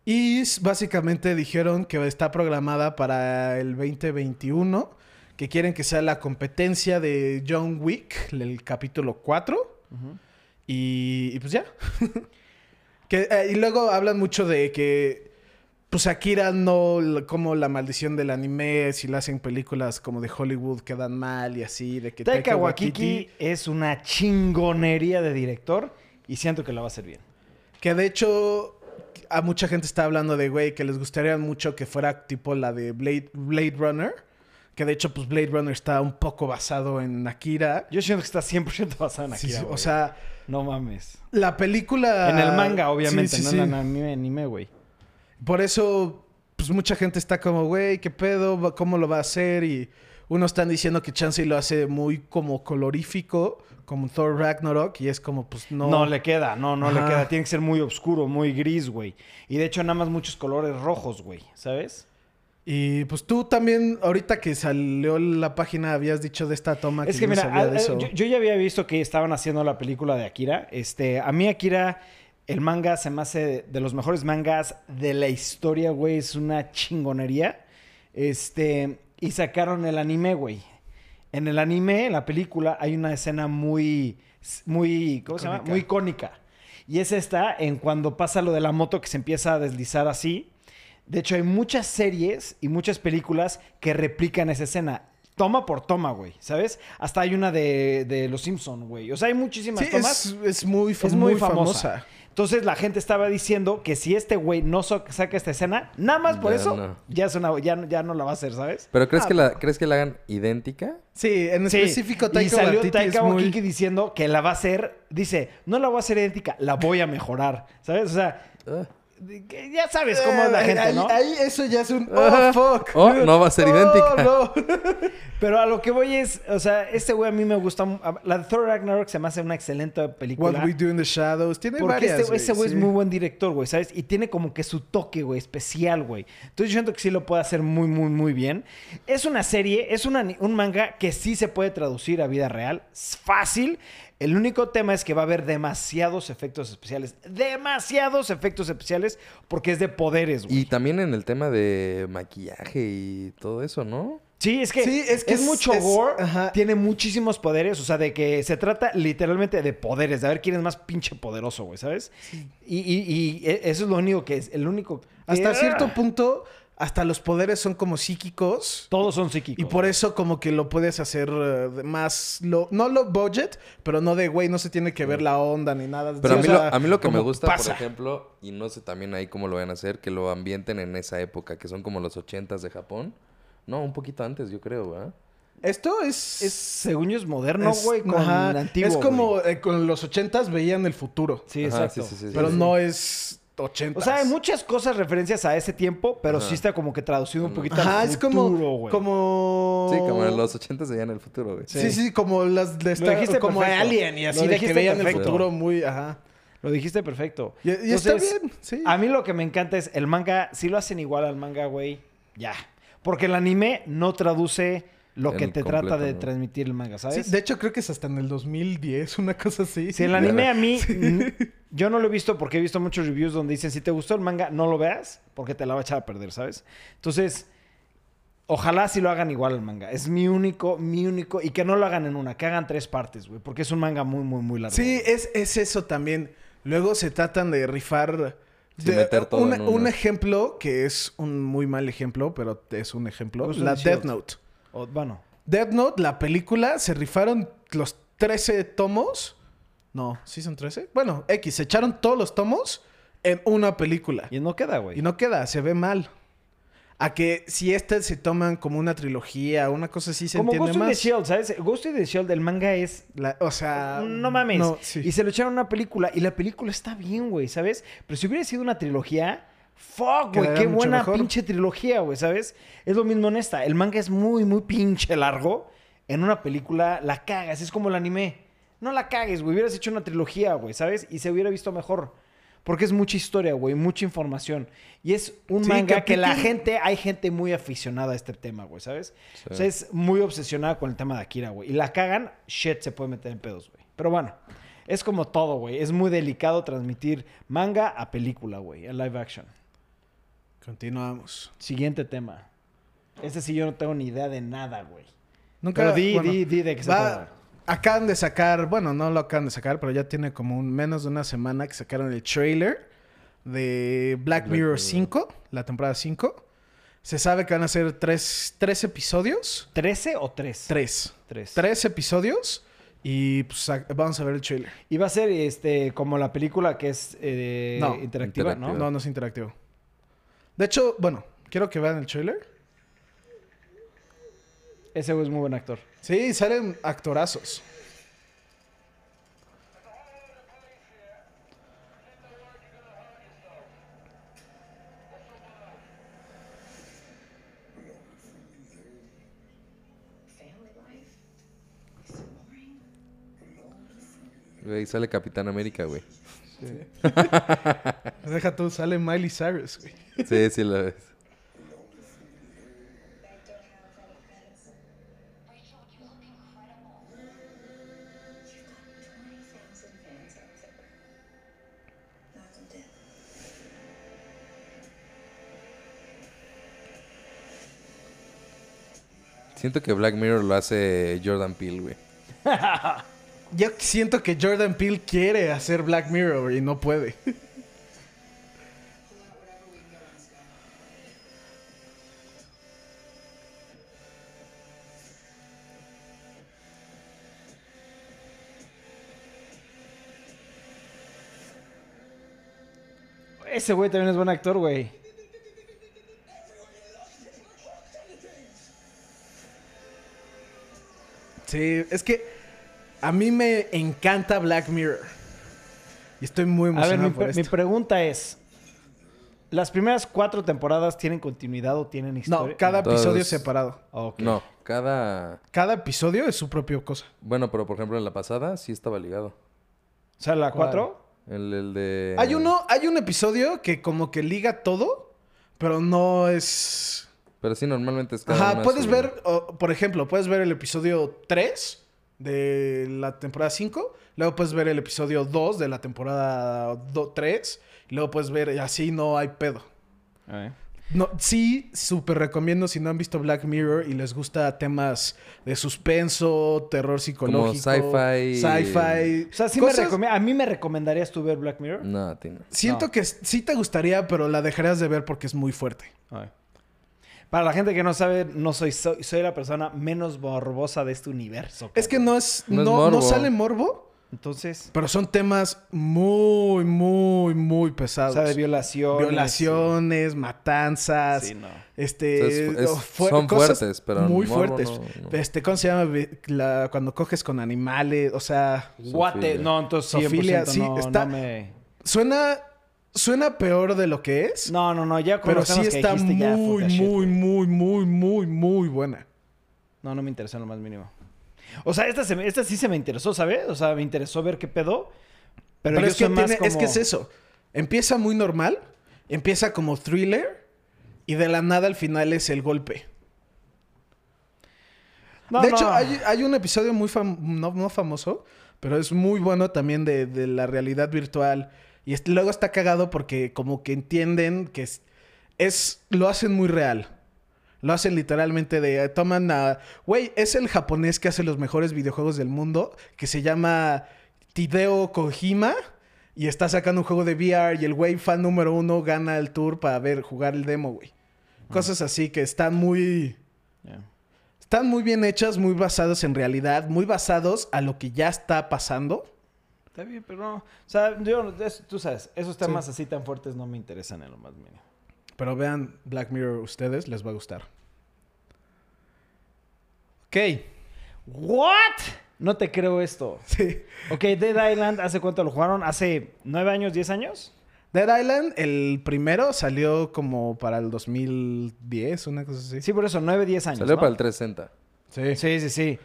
Y básicamente dijeron que está programada para el 2021. Que quieren que sea la competencia de John Wick, el capítulo 4. y, y pues ya. que, eh, y luego hablan mucho de que... Pues Akira no... Como la maldición del anime, si la hacen películas como de Hollywood quedan mal y así. De que
Taika es una chingonería de director y siento que la va a hacer bien.
Que de hecho, a mucha gente está hablando de, güey, que les gustaría mucho que fuera tipo la de Blade, Blade Runner. Que de hecho, pues Blade Runner está un poco basado en Akira.
Yo siento que está 100% basada en Akira,
sí, o sea,
No mames.
la película...
En el manga, obviamente,
Sí,
no en anime, güey.
Por eso, pues mucha gente está como, güey, ¿qué pedo? ¿Cómo lo va a hacer? Y unos están diciendo que Chansey lo hace muy como colorífico, como Thor Ragnarok. Y es como, pues no...
No, le queda, no, no le queda. Tiene que ser muy oscuro, muy gris, güey. Y de hecho, nada más muchos colores rojos, güey. ¿Sabes?
Y pues tú también, ahorita que salió la página, habías dicho de esta toma
Es
que
que
no
mira,
sabía
a-
de
a-
eso.
yo, yo ya había visto que estaban haciendo la película de Akira. Este, a mí Akira, el manga se me hace de los mejores mangas de la historia, güey. Es una chingonería. Este, y sacaron el anime, güey. En el anime, en la película, hay una escena muy, muy, ¿cómo se llama? Muy icónica. Y es esta, en cuando pasa lo de la moto que se empieza a deslizar así. De hecho, hay muchas series y muchas películas que replican esa escena. Toma por toma, güey, ¿sabes? Hasta hay una de, de Los Simpson, güey. O sea, hay muchísimas
Sí,
tomas.
es, es muy,
es muy,
muy
famosa.
famosa.
Entonces la gente estaba diciendo que si este güey no so- saca esta escena, nada más por
Ya
eso,
no.
ya, es una, ya, ya no la va a hacer, ¿sabes?
¿Pero crees,
Ah,
que la, ¿crees que la hagan idéntica?
Sí, en
Sí,
específico
y
Taika
salió
Waititi
Taika
muy...
Waititi diciendo que la va a hacer, dice, no la voy a hacer idéntica, la voy a mejorar, ¿sabes? O sea,
Ah.
Ya sabes cómo es la
Eh,
gente,
ahí,
¿no?
ahí eso ya es un... ¡Oh, fuck!
Oh, no va a ser
Oh,
idéntica.
no.
Pero a lo que voy es, o sea, este güey a mí me gusta, la de Thor Ragnarok se me hace una excelente película.
What We Do in the Shadows. Tiene
Porque
varias,
este, ese güey
sí.
es muy buen director, güey, ¿sabes? Y tiene como que su toque, güey, especial, güey. Entonces yo siento que sí lo puede hacer muy, muy, muy bien. Es una serie, es una un manga que sí se puede traducir a vida real. Es fácil. El único tema es que va a haber demasiados efectos especiales. Demasiados efectos especiales porque es de poderes, güey.
Y también en el tema de maquillaje y todo eso, ¿no?
Sí, es que,
Sí,
es,
que es-
mucho
es-
gore,
ajá.
tiene muchísimos poderes, o sea, de que se trata literalmente de poderes, de a ver quién es más pinche poderoso, güey, ¿sabes? Y, y- y e- eso es lo único que es, el único...
Hasta
¡Ah!
cierto punto, hasta los poderes son como psíquicos.
Todos son psíquicos.
Y por eso como que lo puedes hacer eh, de más... Lo, no lo budget, pero no de, güey, no se tiene que ver la onda ni nada.
Pero
Sí,
a, mí
o
lo,
sea,
a mí lo que me gusta,
pasa.
por ejemplo, y no sé también ahí cómo lo van a hacer, que lo ambienten en esa época, que son como los ochentas de Japón. No, un poquito antes, yo creo, ¿verdad?
Esto es...
Es, según yo, es moderno,
es-
güey, con
ajá,
antiguo,
Es como eh, con los ochentas veían el futuro.
Sí,
Ajá,
exacto.
sí, sí, sí, sí,
pero
sí.
no es
O sea, hay muchas cosas referencias a ese tiempo, pero
Ajá.
sí está como que traducido un poquito
Ajá,
al
es
futuro,
como...
güey.
como...
Sí, como en los ochentas se veían el futuro, güey.
Sí, sí, como las de
Lo
Star-
dijiste
como
perfecto.
Alien y
Lo
así de que
dijiste
veían el
perfecto.
futuro muy, ajá.
Lo dijiste perfecto.
Y, y está bien, sí.
A mí lo que me encanta es el manga, si lo hacen igual al manga, güey, ya. Porque el anime no traduce lo que te
completo,
trata de
¿no?
transmitir el manga,
Sí,
¿sabes?
de hecho, creo que es hasta en el 2010, una cosa así.
Si el anime a mí, yo no lo he visto porque he visto muchos reviews donde dicen, si te gustó el manga, no lo veas porque te la va a echar a perder, ¿sabes? Entonces, ojalá si lo hagan igual al manga. Es mi único, mi único, y que no lo hagan en una, que hagan tres partes, güey, porque es un manga muy, muy, muy largo.
Sí, es, es eso también. Luego se tratan de rifar. De-
meter todo
un,
en uno.
un ejemplo que es un muy mal ejemplo, pero es un ejemplo.
In
la Death. Note.
O, bueno,
Death Note, la película, se rifaron los 13 tomos. No, ¿sí son 13? Bueno, X, se echaron todos los tomos en una película.
y no queda, güey.
Y no queda, se ve mal. A que si este se toman como una trilogía, una cosa así, se
Como
entiende
Ghost in the
más.
Shield, ¿sabes? Ghost in the Shield, el manga es
La- o sea...
no mames.
sí.
Y se lo echaron a una película. Y la película está bien, güey, ¿sabes? Pero si hubiera sido una trilogía, Fuck, güey, qué buena
mejor.
pinche trilogía, güey, ¿sabes? Es lo mismo en esta. El manga es muy, muy pinche largo. En una película la cagas, es como el anime. No la cagues, güey. Hubieras hecho una trilogía, güey, ¿sabes? Y se hubiera visto mejor. Porque es mucha historia, güey, mucha información. Y es un
Sí,
manga que la gente, hay gente muy aficionada a este tema, güey, ¿sabes?
Sí.
O sea, es muy obsesionada con el tema de Akira, güey. Y la cagan, shit, se puede meter en pedos, güey. Pero bueno, es como todo, güey. Es muy delicado transmitir manga a película, güey, a live action.
Continuamos.
Siguiente tema. Este sí yo no tengo ni idea de nada, güey.
Nunca,
Pero di,
bueno,
di, di de qué se trata.
Acaban de sacar, bueno, no lo acaban de sacar, pero ya tiene como un, menos de una semana que sacaron el trailer de Black,
Black
Mirror
Mirror.
5, la temporada 5. Se sabe que van a ser tres, tres episodios.
¿13 o 3?
Tres.
Tres.
Tres episodios. Y pues a- vamos a ver el trailer.
Y va a ser este, como la película que es eh,
No,
interactiva,
interactiva.
¿no?
No, no es interactivo. De hecho, bueno, quiero que vean el trailer.
Ese güey es muy buen actor.
Sí, salen actorazos.
Güey, sale Capitán América, güey.
Deja tú, sale Miley Cyrus, güey.
Sí, sí la ves.
You've got 20,000 fans out there. Knock dead.
Siento que Black Mirror lo hace Jordan Peele, güey.
Yo siento que Jordan Peele quiere hacer Black Mirror y no puede.
Ese güey también es buen actor, güey.
Sí, es que a mí me encanta Black Mirror. Y estoy muy
A ver,
emocionado
mi,
por
pre- mi
esto.
pregunta es... ¿Las primeras cuatro temporadas tienen continuidad o tienen historia?
No, cada episodio es separado.
No, cada...
Cada episodio es su propia cosa.
Bueno, pero por ejemplo en la pasada sí estaba ligado.
O sea, la
¿Cuál?
cuatro...
El, el de...
Hay uno, hay un episodio que como que liga todo, pero no es.
Pero sí, normalmente es cada
Ajá, puedes
su-
ver, o, por ejemplo, puedes ver el episodio 3 de la temporada 5, luego puedes ver el episodio 2 de la temporada 3, y luego puedes ver, y así no hay pedo. No, sí, súper recomiendo si no han visto Black Mirror y les gusta temas de suspenso, terror psicológico,
sci-fi.
sci-fi.
O sea, sí me
cosas-
recome- a mí me recomendarías tú ver Black Mirror.
No, a ti no.
Siento
No.
que sí te gustaría, pero la dejarías de ver porque es muy fuerte.
Para la gente que no sabe, no soy, soy, soy la persona menos morbosa de este universo.
Es que no es,
No
no,
es
no
morbo.
sale morbo,
Entonces,
pero son temas muy, muy, muy
o
pesados.
sea, de violaciones.
Violaciones, matanzas,
Sí, no.
este,
O sea, es- es-
o fue-
son
cosas
fuertes, pero
muy
morbo
fuertes.
no- no.
Este, ¿cómo se llama? La- cuando coges con animales, o sea,
Guate. No, entonces 100%
Zoofilia, sí,
no,
está-
no me...
suena, suena peor de lo que es,
No, no, no, ya con
pero sí
que
está
ya,
muy,
shit,
muy, muy, muy, muy, muy buena.
No, no me interesó en lo más mínimo. O sea, esta, se me- esta sí se me interesó, ¿sabes? O sea, me interesó ver qué pedo. Pero,
Pero,
yo
es, que
más
tiene- es que es eso. Empieza muy normal, empieza como thriller y de la nada al final es el golpe.
No,
de hecho, hay, hay un episodio muy fam- no, no famoso, pero es muy bueno también de, de la realidad virtual. Y luego está cagado porque como que entienden que es, es- lo hacen muy real. Lo hacen literalmente de... Toman a... Güey, es el japonés que hace los mejores videojuegos del mundo, que se llama Tideo Kojima. Y está sacando un juego de VR y el güey fan número uno gana el tour para ver, jugar el demo, güey. Cosas así que están muy... Están muy bien hechas, muy basados en realidad, muy basados a lo que ya está pasando.
Está bien, pero no. O sea, yo, es- tú sabes, esos temas así tan fuertes no me interesan en lo más mínimo.
Pero vean Black Mirror ustedes, les va a gustar. Ok.
¿What? No te creo esto.
Sí.
Ok, Dead Island, ¿hace cuánto lo jugaron? ¿Hace nueve años, diez años?
Dead Island, el primero salió como para el 2010, una cosa así.
Sí, por eso, 9, 10 años.
Salió
¿no?
para el 360.
Sí.
Sí, sí, sí.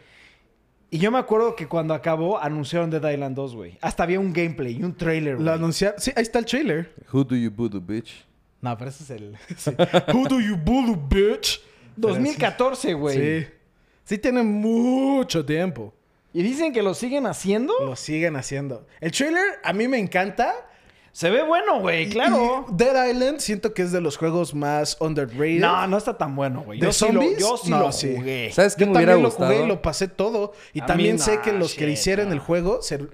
Y yo me acuerdo que cuando acabó anunciaron Dead Island 2, güey. Hasta había un gameplay y un trailer, güey.
Lo anunciaron. Sí, ahí está el trailer.
Who do you voodoo, bitch?
No, pero ese es el. sí. Who do you bully, bitch?
2014, güey.
Sí. Sí, tiene mucho tiempo.
Y dicen que lo siguen haciendo.
Lo siguen haciendo. El trailer a mí me encanta.
Se ve bueno, güey, claro.
Y Dead Island siento que es de los juegos más underrated.
No, no está tan bueno, güey.
¿De
Yo sí lo,
zombies?
yo sí
No,
lo
sí.
jugué.
¿Sabes qué
Yo
me hubiera
también lo
gustado?
jugué y lo pasé todo. Y
A
también
mí
sé que los que hicieron
no.
el juego se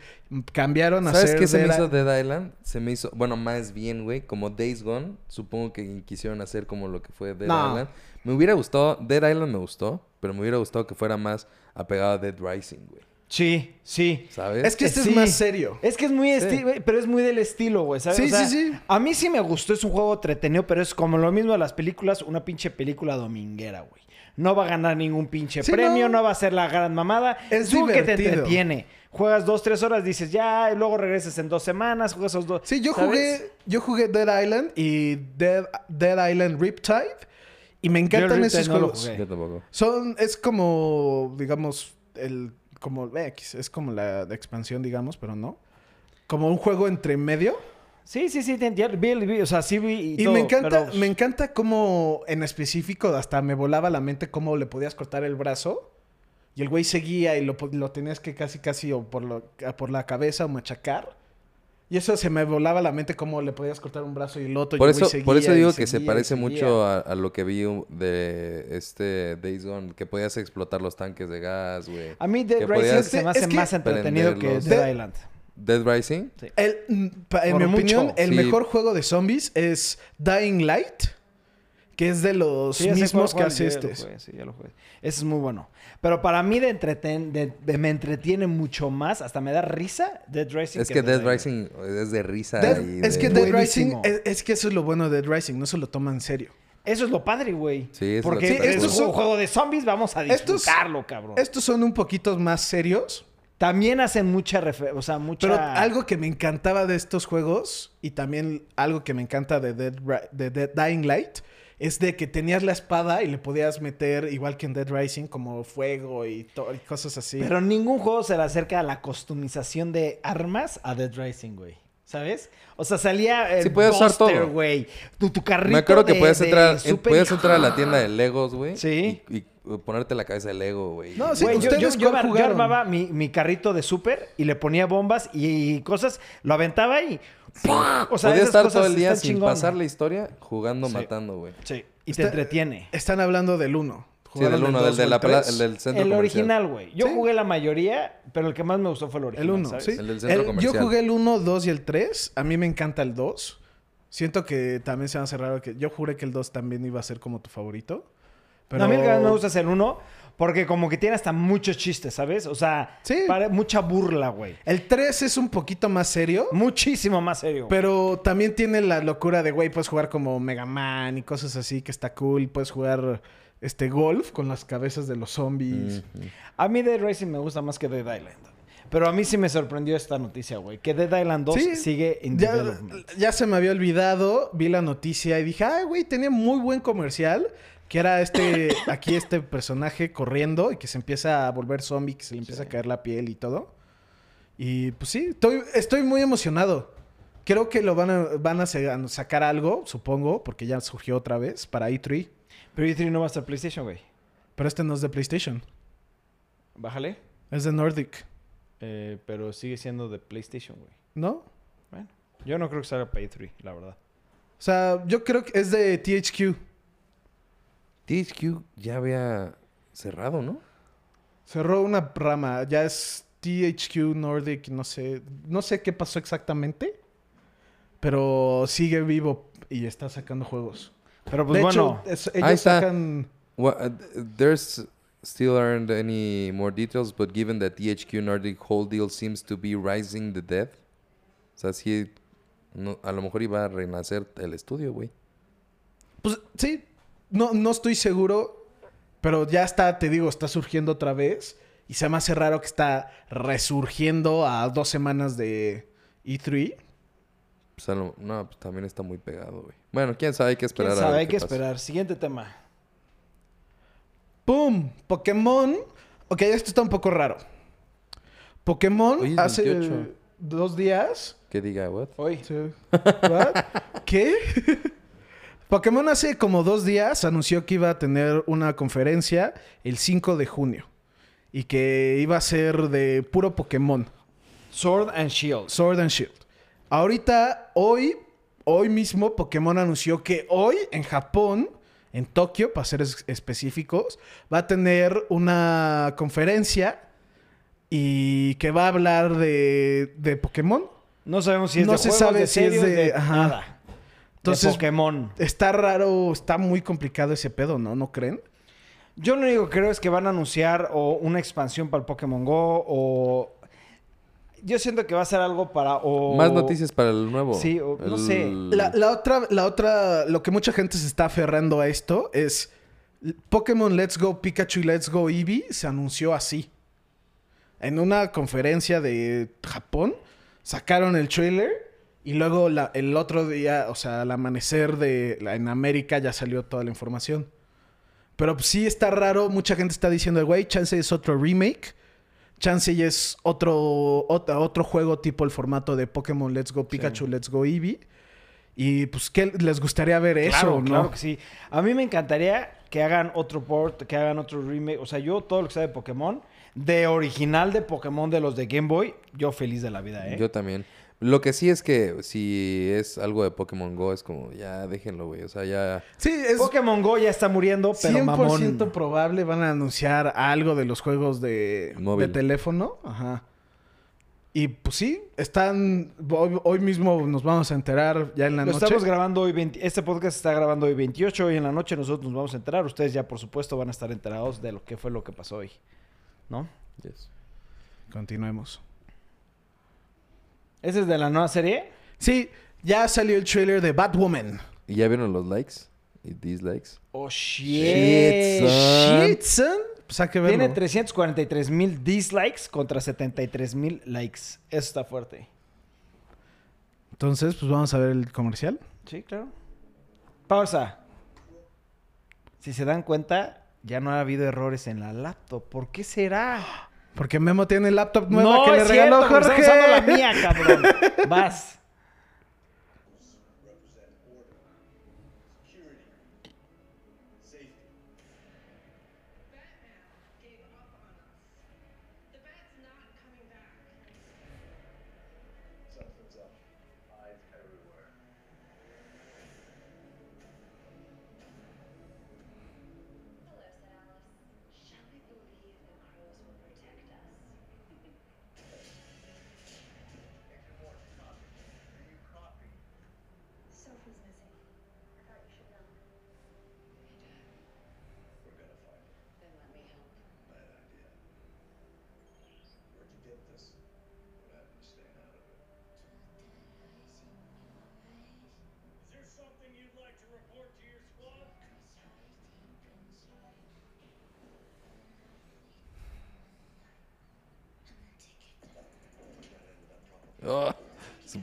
cambiaron a
¿Sabes
hacer
qué se me hizo Dead Island? Se me hizo, bueno, más bien, güey, como Days Gone. Supongo que quisieron hacer como lo que fue Dead
No.
Island. Me hubiera gustado, Dead Island me gustó, pero me hubiera gustado que fuera más apegado a Dead Rising, güey.
Sí, sí.
¿Sabes?
Es que este
Sí.
es más serio.
Es que es muy
Sí.
estilo, pero es muy del estilo, güey, ¿sabes?
Sí,
O sea,
sí, sí.
A mí sí me gustó, es un juego entretenido, pero es como lo mismo de las películas, una pinche película dominguera, güey. No va a ganar ningún pinche
Sí,
premio,
no.
no. va a ser la gran mamada.
Es
un que te
divertido.
entretiene. Juegas dos, tres horas, dices ya, y luego regresas en dos semanas, juegas esos dos.
Sí, yo
¿sabes?
jugué, yo jugué Dead Island y Dead, Dead Island Riptide. Y me encantan esos
no lo
juegos.
jugué.
Yo tampoco.
Son, es como, digamos, el, como X, es como la de expansión, digamos, pero no. Como un juego entre medio.
Sí, sí, sí, te entiendo. Vi, vi, o sea, sí vi y,
Y
todo,
me encanta,
pero-
me encanta cómo en específico hasta me volaba la mente cómo le podías cortar el brazo. Y el güey seguía y lo, lo tenías que casi casi o por, lo- por la cabeza o machacar. Y eso se me volaba la mente cómo le podías cortar un brazo y el otro.
Por
y
eso, por eso
seguía y
digo que se
seguía
parece
seguía.
mucho a, a lo que vi de este Days Gone, que podías explotar los tanques de gas, güey.
A mí Dead
que
Rising
podías
se me hace
es que
más entretenido que. Dead
De-
Island.
Dead Rising.
El, mm, en
Por
mi opinión, el
Sí.
mejor juego de zombies es Dying Light. Que es de los
Sí,
mismos
cuál-
que hace
ya lo
este.
sí, ya lo jugué. Ese es muy bueno. Pero para mí de entreten, de- de- me entretiene mucho más, hasta me da risa Dead Rising.
Es que Dead. Rising es de risa.
Dead-
y
es que Dead Rising, es, es que eso es lo bueno de Dead Rising, no se lo toma en serio.
Eso es lo padre, güey.
Sí, es lo
Porque
que
es
está
estos
un
son-
juego de zombies, vamos a
Estos-
disfrutarlo, cabrón.
Estos son un poquito más serios,
También hacen mucha refe- o sea, mucha...
pero algo que me encantaba de estos juegos y también algo que me encanta de Dead, de Dead Dying Light es de que tenías la espada y le podías meter, igual que en Dead Rising, como fuego y, y cosas así.
Pero ningún juego se le acerca a la customización de armas a Dead Rising, güey. ¿Sabes? O sea, salía el
Sí, puedes usar todo.
güey. Tu, tu carrito
Me acuerdo que
de-
puedes
de
entrar, eh,
Super
puedes
y-
entrar a la tienda de Legos, güey.
Sí.
Y, y ponerte la cabeza de Lego, güey.
No, sí,
Güey, yo,
¿ustedes
yo- yo armaba mi, mi carrito de súper y le ponía bombas y, cosas, lo aventaba y... O sea,
Podía estar todo el día sin
chingón.
pasar la historia jugando,
Sí.
matando, güey.
Sí, y
Está-
te entretiene.
Están hablando del 1.
Sí, del uno, del, de la el del centro
El
comercial.
original, güey. Yo
Sí.
jugué la mayoría, pero el que más me gustó fue el original,
El 1,
¿sabes?
sí.
El del centro
El- yo
comercial.
jugué el 1, 2 y el 3. A mí me encanta el 2. Siento que también se va a hacer raro que... Yo juré que el 2 también iba a ser como tu favorito. Pero...
No, a mí el que más me gusta es el 1 porque como que tiene hasta muchos chistes, ¿sabes? O sea,
Sí.
mucha burla, güey.
El 3 es un poquito más serio.
Muchísimo más serio.
Pero también tiene la locura de, güey, puedes jugar como Mega Man y cosas así que está cool. Puedes jugar este golf con las cabezas de los zombies.
Mm.
A mí Dead Racing me gusta más que Dead Island. Pero a mí sí me sorprendió esta noticia, güey. Que Dead Island 2
Sí.
sigue en
Ya,
development.
ya se me había olvidado, vi la noticia y dije, ay, güey, tenía muy buen comercial. Que era este, aquí este personaje corriendo y que se empieza a volver zombie, que se le empieza a caer la piel y todo. Y pues sí, estoy, estoy muy emocionado. Creo que lo van a, van a sacar algo, supongo, porque ya surgió otra vez para E3.
Pero E3 no va a estar PlayStation, güey.
Pero este no es de PlayStation,
Bájale.
es de Nordic,
Eh, pero sigue siendo de PlayStation, güey.
¿no?
Bueno, yo no creo que salga para E3, la verdad.
O sea, yo creo que es de THQ.
THQ ya había cerrado, ¿no?
Cerró una rama, ya es THQ Nordic, no sé, no sé qué pasó exactamente, pero sigue vivo y está sacando juegos.
Pero pues
de
bueno,
hecho, es- ellos
está.
sacan
Well, uh, th- there's still aren't any more details, but given that THQ Nordic whole deal seems to be rising the dead, o sea, sí, no, a lo mejor iba a renacer el estudio, güey.
Pues sí, no, no estoy seguro, pero ya está, te digo, está surgiendo otra vez. Y se me hace raro que está resurgiendo a dos semanas de E3.
Pues, a lo- no, pues también está muy pegado, güey. Bueno, quién sabe, hay que
¿Quién
esperar a
sabe?
ver
Hay
qué
que
pasa.
esperar. Siguiente tema.
¡Pum! Pokémon. Ok, esto está un poco raro. Pokémon
Hoy es
hace
28.
dos días.
Que diga, what?
Hoy.
Sí. ¿What? ¿Qué? Pokémon hace como dos días anunció que iba a tener una conferencia el 5 de junio. Y que iba a ser de puro Pokémon.
Sword and Shield.
Sword and Shield. Ahorita, hoy, hoy mismo, Pokémon anunció que hoy en Japón, en Tokio, para ser es- específicos, va a tener una conferencia y que va a hablar de, de Pokémon.
No sabemos si es
No
de
se
juegos,
sabe
de
si es de-
de,
ajá.
nada.
Entonces-
de Pokémon.
Está raro, está muy complicado ese pedo, ¿no? ¿No creen?
Yo lo único que creo es que van a anunciar o una expansión para el Pokémon Go o... Yo siento que va a ser algo para... O...
Más noticias para el nuevo.
Sí, o- no sé.
La, la otra, la otra, lo que mucha gente se está aferrando a esto es Pokémon Let's Go Pikachu y Let's Go Eevee se anunció así. En una conferencia de Japón sacaron el trailer y luego la- el otro día, o sea, al amanecer de la- en América ya salió toda la información. Pero pues, sí está raro, mucha gente está diciendo, güey, chance es otro remake. Chance ya es otro, otro, otro juego tipo el formato de Pokémon Let's Go Pikachu, Let's Go Eevee. Y pues, ¿qué les gustaría ver eso,
Claro,
no?
claro que sí. A mí me encantaría que hagan otro port, que hagan otro remake. O sea, yo todo lo que sea de Pokémon, de original de Pokémon de los de Game Boy, yo feliz de la vida, ¿eh?
Yo también. Lo que sí es que si es algo de Pokémon Go, es como, ya déjenlo, güey. O sea, ya.
Sí, es
Pokémon Go ya está muriendo, pero
100%
mamón.
probable van a anunciar algo de los juegos de,
Móvil.
de teléfono. Ajá. Y pues sí, están... Hoy, hoy mismo nos vamos a enterar ya en la
Lo
noche.
estamos grabando hoy, 20 este podcast se está grabando hoy 28, hoy en la noche nosotros nos vamos a enterar. Ustedes ya, por supuesto, van a estar enterados de lo que fue lo que pasó hoy. ¿No?
yes.
Continuemos.
¿Ese es de la nueva serie?
Sí, ya salió el trailer de Batwoman.
¿Y ya vieron los likes y dislikes?
Oh, shit.
Shit, son.
Shit, son. Pues hay que verlo.
Tiene 343 mil dislikes contra 73 mil likes. Eso está fuerte.
Entonces, pues vamos a ver el comercial.
Sí, claro. Pausa. Si se dan cuenta, ya no ha habido errores en la laptop. ¿Por qué será?
Porque Memo tiene laptop nueva que le
es
regaló
cierto,
Jorge.
Usando la mía, cabrón. Vas.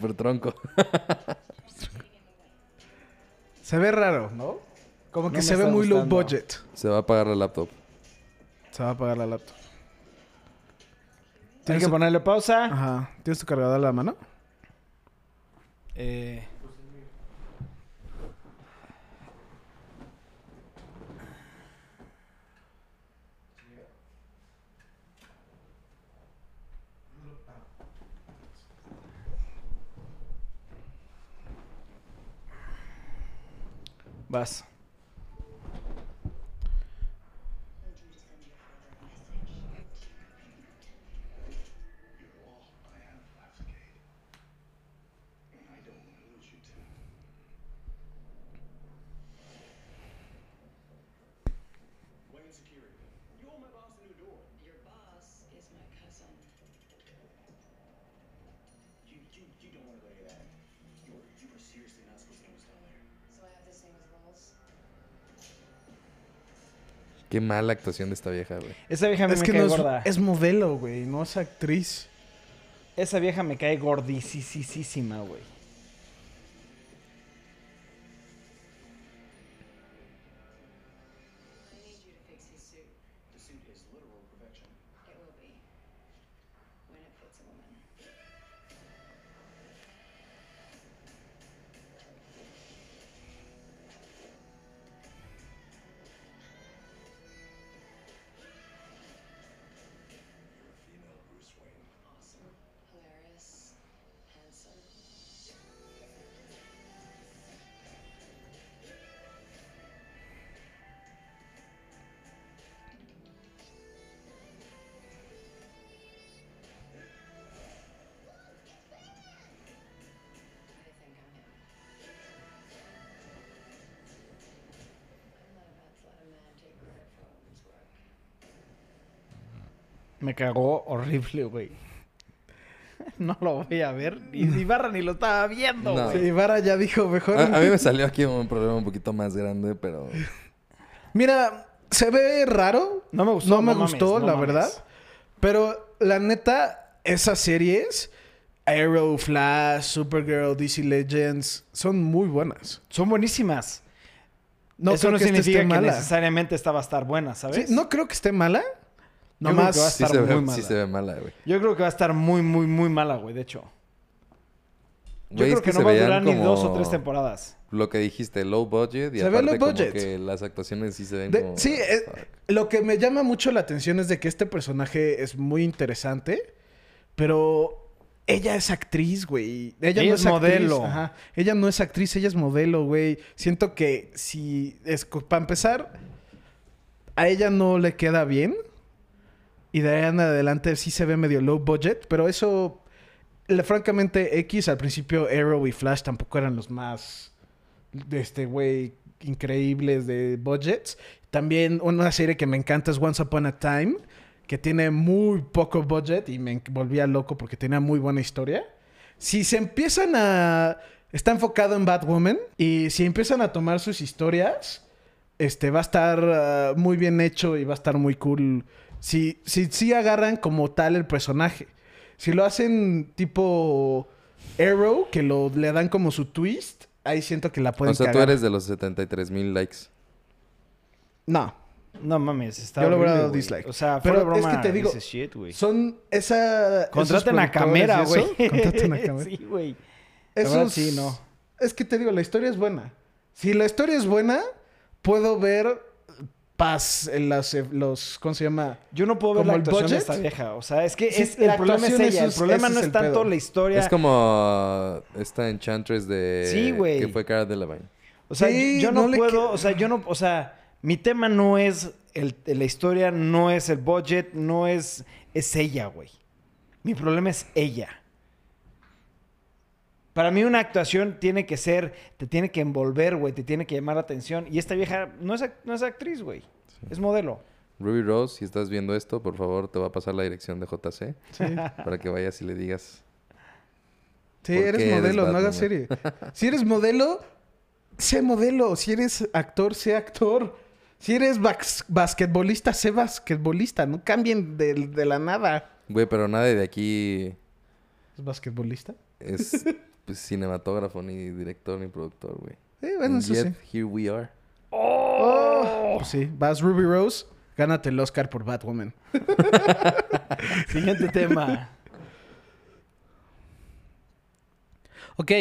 Super tronco.
Se ve raro, ¿no? Como que se ve muy low budget.
Se va a apagar la laptop.
Se va a apagar la laptop.
Hay
¿Tienes
que ponerle pausa.
Ajá. ¿Tienes tu cargador a la mano?
Eh, Vas.
Qué mala actuación de esta vieja, güey.
Esa vieja a mí
Es
me
que
cae
no es,
gorda.
es modelo, güey. No es actriz.
Esa vieja me cae gordisísima, güey. Me cagó horrible, güey. No lo voy a ver. Y Ibarra ni lo estaba viendo,
No.
güey.
Sí, Ibarra ya dijo mejor.
A, a mí me salió aquí un problema un poquito más grande, pero...
Mira, se ve raro.
No me gustó,
No me
no mames,
gustó,
no
la
mames.
verdad. Pero la neta, esas series, Arrow, Flash, Supergirl, DC Legends, son muy buenas.
Son buenísimas.
No
Eso
creo
no
que
significa
esté
que
mala.
necesariamente esta va a estar buena, ¿sabes?
Sí, no creo que esté mala.
Yo creo
Nomás.
que va a
Sí se, ve,
mala.
sí se ve mala, güey.
Yo creo que va a estar muy, muy, muy mala, güey, de hecho. Yo creo
es
que, no va a durar ni dos o tres temporadas.
Lo que dijiste, low budget. Y
Se ve
aparte
low
como
budget.
que las actuaciones sí se ven
De-
como...
sí, lo que me llama mucho la atención es de que este personaje es muy interesante, pero ella es actriz, güey. Ella,
Ella
no
es
es, actriz,
modelo.
ajá. Ella no es actriz, ella es modelo, güey. Siento que si es para empezar a ella no le queda bien y de ahí en adelante sí se ve medio low budget, pero eso le- francamente X al principio Arrow y Flash tampoco eran los más de este güey increíbles de budgets. También una serie que me encanta es Once Upon a Time, que tiene muy poco budget y me volvía loco porque tenía muy buena historia. Si se empiezan a... Está enfocado en Batwoman y si empiezan a tomar sus historias, este va a estar ah, muy bien hecho y va a estar muy cool. Si, si, si agarran como tal el personaje. Si lo hacen tipo Arrow, que lo, le dan como su twist, ahí siento que la pueden
O sea, tú eres de los 73 mil likes.
No.
No mames, está
Yo le hubiera dado dislike.
O sea,
Pero
fuera de broma,
es que te digo,
dices shit, güey.
Son esa...
Contraten a Camera, güey.
Contraten a Camera.
sí, güey.
Esos-
sí, no.
Es que te digo, la historia es buena. Si la historia es buena, puedo ver paz en las, eh, los... ¿Cómo se llama?
Yo no puedo ver
¿Como
la actuación de
budget?
esta vieja. O sea, es que
Sí,
es,
la
el problema es ella. El problema no
es
es,
el
tanto
pedo.
la historia.
Es como esta Enchantress de...
Sí, güey.
Que fue Cara Delevingne.
O sea,
Sí,
yo no, puedo, o sea, yo no, o sea, mi tema no es el, la historia, no es el budget, no es, es ella, güey. Mi problema es ella. Para mí una actuación tiene que ser, te tiene que envolver, güey, te tiene que llamar la atención. Y esta vieja no es, no es actriz, güey. Es modelo.
Ruby Rose, si estás viendo esto, por favor, te va a pasar la dirección de JC
Sí,
para que vayas y le digas.
sí
¿Por
eres modelo, no hagas serie. Si eres modelo, sé modelo. Si eres actor, sé actor. Si eres bas- basquetbolista, sé basquetbolista. No cambien de, de la nada.
Güey, pero nadie de aquí
¿Es basquetbolista?
es pues, cinematógrafo, ni director, ni productor, güey.
Sí, bueno,
And
eso
yet,
sí.
here we are.
Oh, pues sí, vas Ruby Rose, gánate el Oscar por Batwoman.
Siguiente tema.
Ok.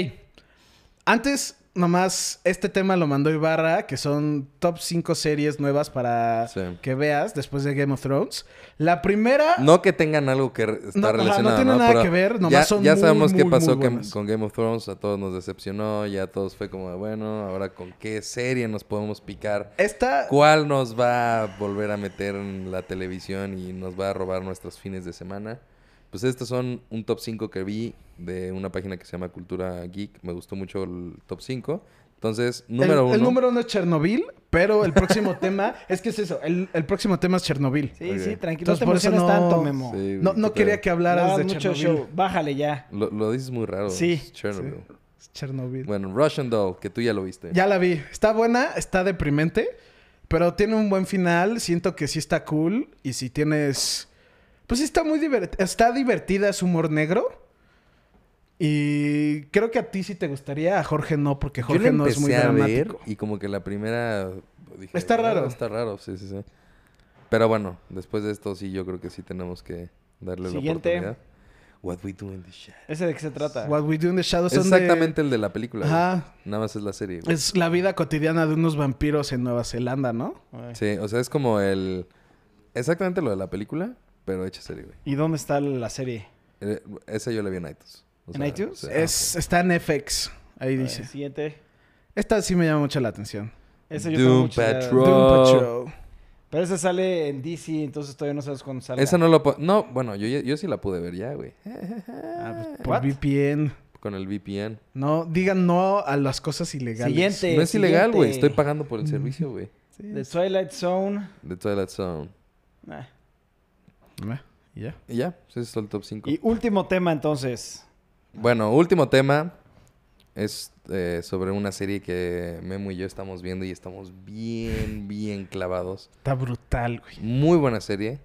Antes, nomás, este tema lo mandó Ibarra, que son top 5 series nuevas para
Sí.
que veas después de Game of Thrones. La primera...
No que tengan algo que re-
No,
estar
ajá, no
relacionado,
tiene nada
Pero
que ver, nomás
ya,
son
ya
muy,
sabemos qué pasó con Game of Thrones. A todos nos decepcionó. Ya todos fue como, de, bueno, ahora con qué serie nos podemos picar.
Esta...
¿Cuál nos va a volver a meter en la televisión y nos va a robar nuestros fines de semana? Pues estos son un top 5 que vi de una página que se llama Cultura Geek. Me gustó mucho el top 5. Entonces, número
el,
uno.
el número uno es Chernobyl, pero el próximo tema... Es que es eso, el, el próximo tema es Chernobyl.
Sí, sí, tranquilo. No
Entonces,
te
por eso
emociones
no-
tanto, Memo.
Sí,
No, no quería que
No
hablaras de
mucho
Chernobyl.
show. Bájale ya.
Lo, lo dices muy raro.
Sí,
Chernobyl.
Es Chernobyl.
Bueno, Russian Doll, que tú ya lo viste.
Ya la vi. Está buena, está deprimente, pero tiene un buen final. Siento que sí está cool. Y si tienes. Pues sí está muy divertida. Está divertida, es humor negro. Y creo que a ti sí te gustaría, a Jorge no, porque Jorge no es muy
a ver
dramático.
y como que la primera... dije,
Está
"Ah,
raro".
Está raro, sí, sí, sí. Pero bueno, después de esto sí, yo creo que sí tenemos que darle
Siguiente.
la oportunidad. What we do in the shadows.
¿Ese de qué se trata?
What We Do in the Shadows
Es
son de-
exactamente el de la película. güey.
Ajá.
Nada más es la serie. güey.
Es la vida cotidiana de unos vampiros en Nueva Zelanda, ¿no?
Ay.
Sí, o sea, es como el... Exactamente lo de la película, pero hecha serie, güey.
¿Y dónde está la serie?
Eh, esa yo la vi en iTunes. O
¿En iTunes?
Es, está en FX. Ahí
A
dice.
ver, Siguiente.
Esta sí me llama mucho la atención.
Ese yo
Doom
ganas.
Patrol.
Doom. Patrol.
Pero ese sale en DC, entonces todavía no sabes cuándo sale.
Esa no lo... No, bueno, yo, yo sí la pude ver ya, güey.
Ah, pues, por
What?
VPN.
Con el VPN.
No, digan no a las cosas ilegales.
Siguiente.
no es ilegal, güey. Estoy pagando por el servicio, güey.
The Twilight Zone.
De Twilight Zone.
Ah.
Y ya.
Y ya, ese es el top 5.
Y último tema entonces.
Bueno, último tema. Es eh, sobre una serie que Memo y yo estamos viendo y estamos bien, bien clavados.
Está brutal, güey.
Muy buena serie.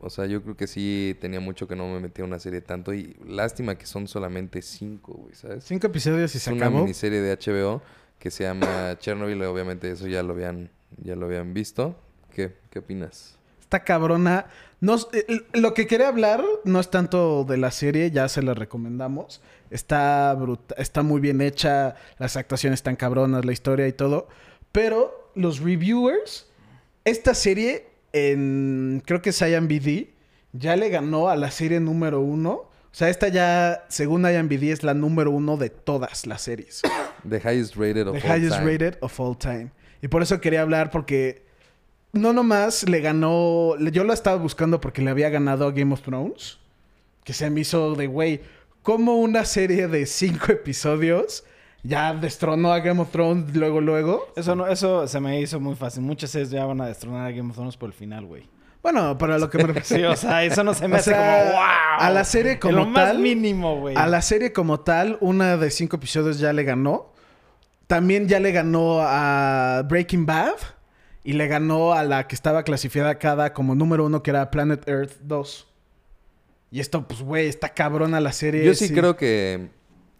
O sea, yo creo que sí tenía mucho que no me metía a una serie tanto. Y lástima que son solamente cinco, güey, ¿sabes?
Cinco episodios y
Es
se
una
acabó.
miniserie de HBO que se llama Chernobyl. Obviamente eso ya lo habían, ya lo habían visto. ¿Qué, qué opinas?
Está cabrona. No, eh, lo que quería hablar no es tanto de la serie, ya se la recomendamos. Está bruta, está muy bien hecha, las actuaciones están cabronas, la historia y todo. Pero los reviewers, esta serie en creo que es IMBD, ya le ganó a la serie número uno. O sea, esta ya, según IMBD, es la número uno de todas las series.
The highest rated of
The
all
highest
time.
rated of all time. Y por eso quería hablar porque no nomás le ganó, yo lo estaba buscando porque le había ganado a Game of Thrones, que se me hizo de güey, como una serie de cinco episodios ya destronó a Game of Thrones luego luego.
Eso no, eso se me hizo muy fácil. Muchas series ya van a destronar a Game of Thrones por el final, güey.
Bueno, para lo que me refiero.
Sí, o sea, eso no se me
O
hace
sea,
como wow.
a la serie como
lo más
tal-
mínimo, güey.
A la serie como tal, una de cinco episodios ya le ganó. También ya le ganó a Breaking Bad. Y le ganó a la que estaba clasificada como número uno, que era Planet Earth 2. Y esto, pues, güey, está cabrona la serie.
Yo sí, creo que,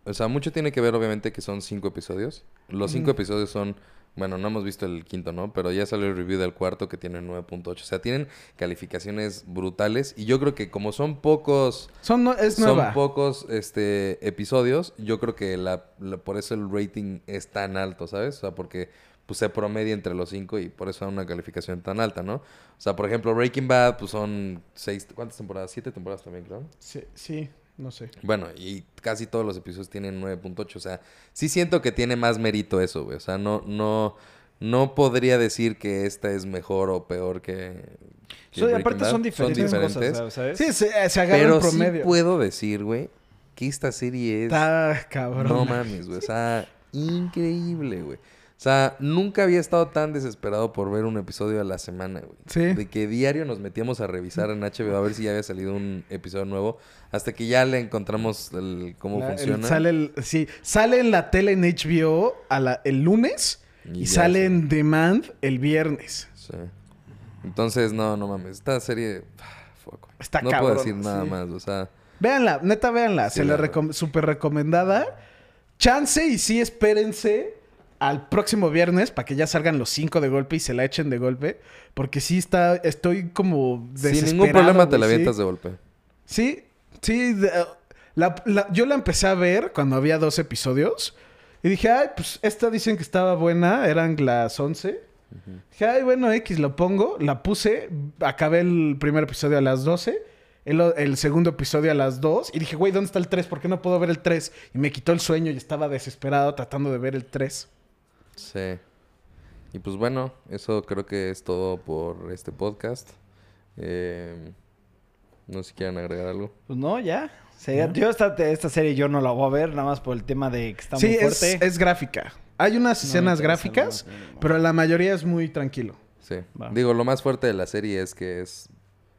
o sea, mucho tiene que ver obviamente que son cinco episodios. Los cinco episodios son, bueno, no hemos visto el quinto, ¿no? Pero ya salió el review del cuarto que tiene 9.8. O sea, tienen calificaciones brutales. Y yo creo que como son pocos,
Son, no- es
son
nueva.
pocos este, episodios, yo creo que la, la- por eso el rating es tan alto, ¿sabes? O sea, porque pues se promedia entre los cinco y por eso da una calificación tan alta, ¿no? O sea, por ejemplo, Breaking Bad, pues son seis, ¿cuántas temporadas? Siete temporadas también, creo.
Sí, sí, no sé.
Bueno, y casi todos los episodios tienen 9.8. O sea, sí siento que tiene más mérito eso, güey. O sea, no, no, no podría decir que esta es mejor o peor que. que
So- aparte
Bad.
son diferentes,
diferentes.
cosas, ¿sabes?
Sí, se, se agarra
Pero
el
sí
promedio.
puedo decir, güey, que esta serie es.
Está cabrón.
No mames, güey. O sea, increíble, güey. O sea, nunca había estado tan desesperado por ver un episodio a la semana, güey.
Sí.
De que diario nos metíamos a revisar en HBO a ver si ya había salido un episodio nuevo. Hasta que ya le encontramos el, cómo
La- el-
funciona.
sale el- sí, sale en la tele en HBO a la- el lunes y, sale en demand el viernes.
Sí. Entonces, no, no mames. Esta serie. ah, fuck.
Está
No
cabrón,
puedo decir nada
sí.
más. O sea,
Véanla, neta, véanla. Se la
la
recom- súper recomendada. Chance y sí, espérense al próximo viernes para que ya salgan los cinco de golpe y se la echen de golpe. Porque sí está, estoy como
sin
desesperado.
ningún problema te la avientas
sí.
de golpe.
Sí, sí. de- la- la- yo la empecé a ver cuando había dos episodios. Y dije, ay, pues esta dicen que estaba buena. Eran las 11. Dije, ay, bueno, X, lo pongo. La puse. Acabé el primer episodio a las 12. El, el segundo episodio a las 2. Y dije, güey, ¿dónde está el 3? ¿Por qué no puedo ver el 3? Y me quitó el sueño y estaba desesperado tratando de ver el 3.
Sí. Y pues bueno, eso creo que es todo por este podcast. Eh, no sé si quieren agregar algo.
Pues no, ya. Yo esta, esta serie yo no la voy a ver, nada más por el tema de que está
Sí,
muy
es,
fuerte.
es gráfica. Hay unas
No
escenas gráficas,
nada
pero la mayoría es muy tranquilo.
Sí.
Va.
Digo, lo más fuerte de la serie es que es.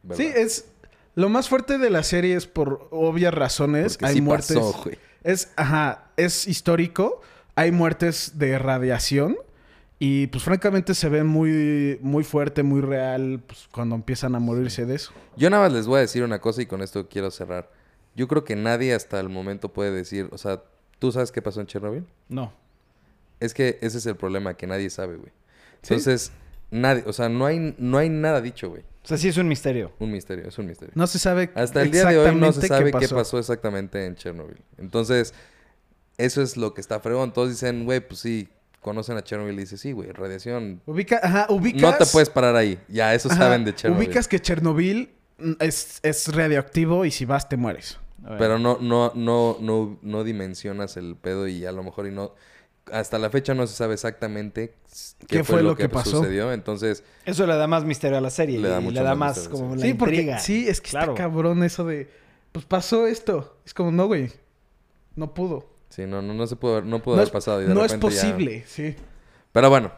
verdad.
Sí, es. Lo más fuerte de la serie es por obvias razones.
Porque
hay
sí
muertes.
pasó, güey.
es, ajá, es histórico. Hay muertes de radiación. Y pues francamente se ve muy, muy fuerte, muy real, pues, cuando empiezan a morirse de eso.
Yo nada más les voy a decir una cosa y con esto quiero cerrar. Yo creo que nadie hasta el momento puede decir, o sea, ¿tú sabes qué pasó en Chernobyl?
No.
Es que ese es el problema, que nadie sabe, güey.
¿Sí?
Entonces, nadie, o sea, no hay, no hay nada dicho, güey.
O sea, sí es un misterio.
Un misterio, es un misterio.
No se sabe
Hasta el día de hoy no se sabe qué pasó. exactamente en Chernobyl. Entonces, eso es lo que está fregón. Todos dicen, güey, pues sí, conocen a Chernobyl y dices, sí, güey, radiación.
Ubica, ajá, ubicas...
No te puedes parar ahí. Ya, eso
Ajá,
saben de Chernobyl.
Ubicas que Chernobyl mm, es, es radioactivo y si vas te mueres.
Pero no, no, no, no, no dimensionas el pedo y a lo mejor y no. Hasta la fecha no se sabe exactamente qué, fue, lo que,
pasó?
sucedió. Entonces,
Eso le da más misterio a la serie.
Le da
y
mucho
le da
más
más
misterio,
como
sí.
la
sí, porque sí, es que
Claro.
está cabrón eso de... Pues pasó esto. Es como, no, güey. No pudo.
Sí, no, no, no se pudo haber, no pudo
no
haber
es,
pasado. Y de
no es
ya-
posible, sí.
Pero bueno,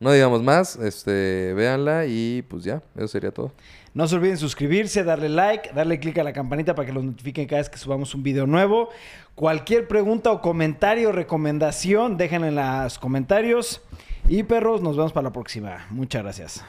no digamos más. Este, véanla y pues ya, eso sería todo.
No se olviden suscribirse, darle like, darle click a la campanita para que los notifiquen cada vez que subamos un video nuevo. Cualquier pregunta o comentario, recomendación, déjenla en los comentarios. Y perros, nos vemos para la próxima. Muchas gracias.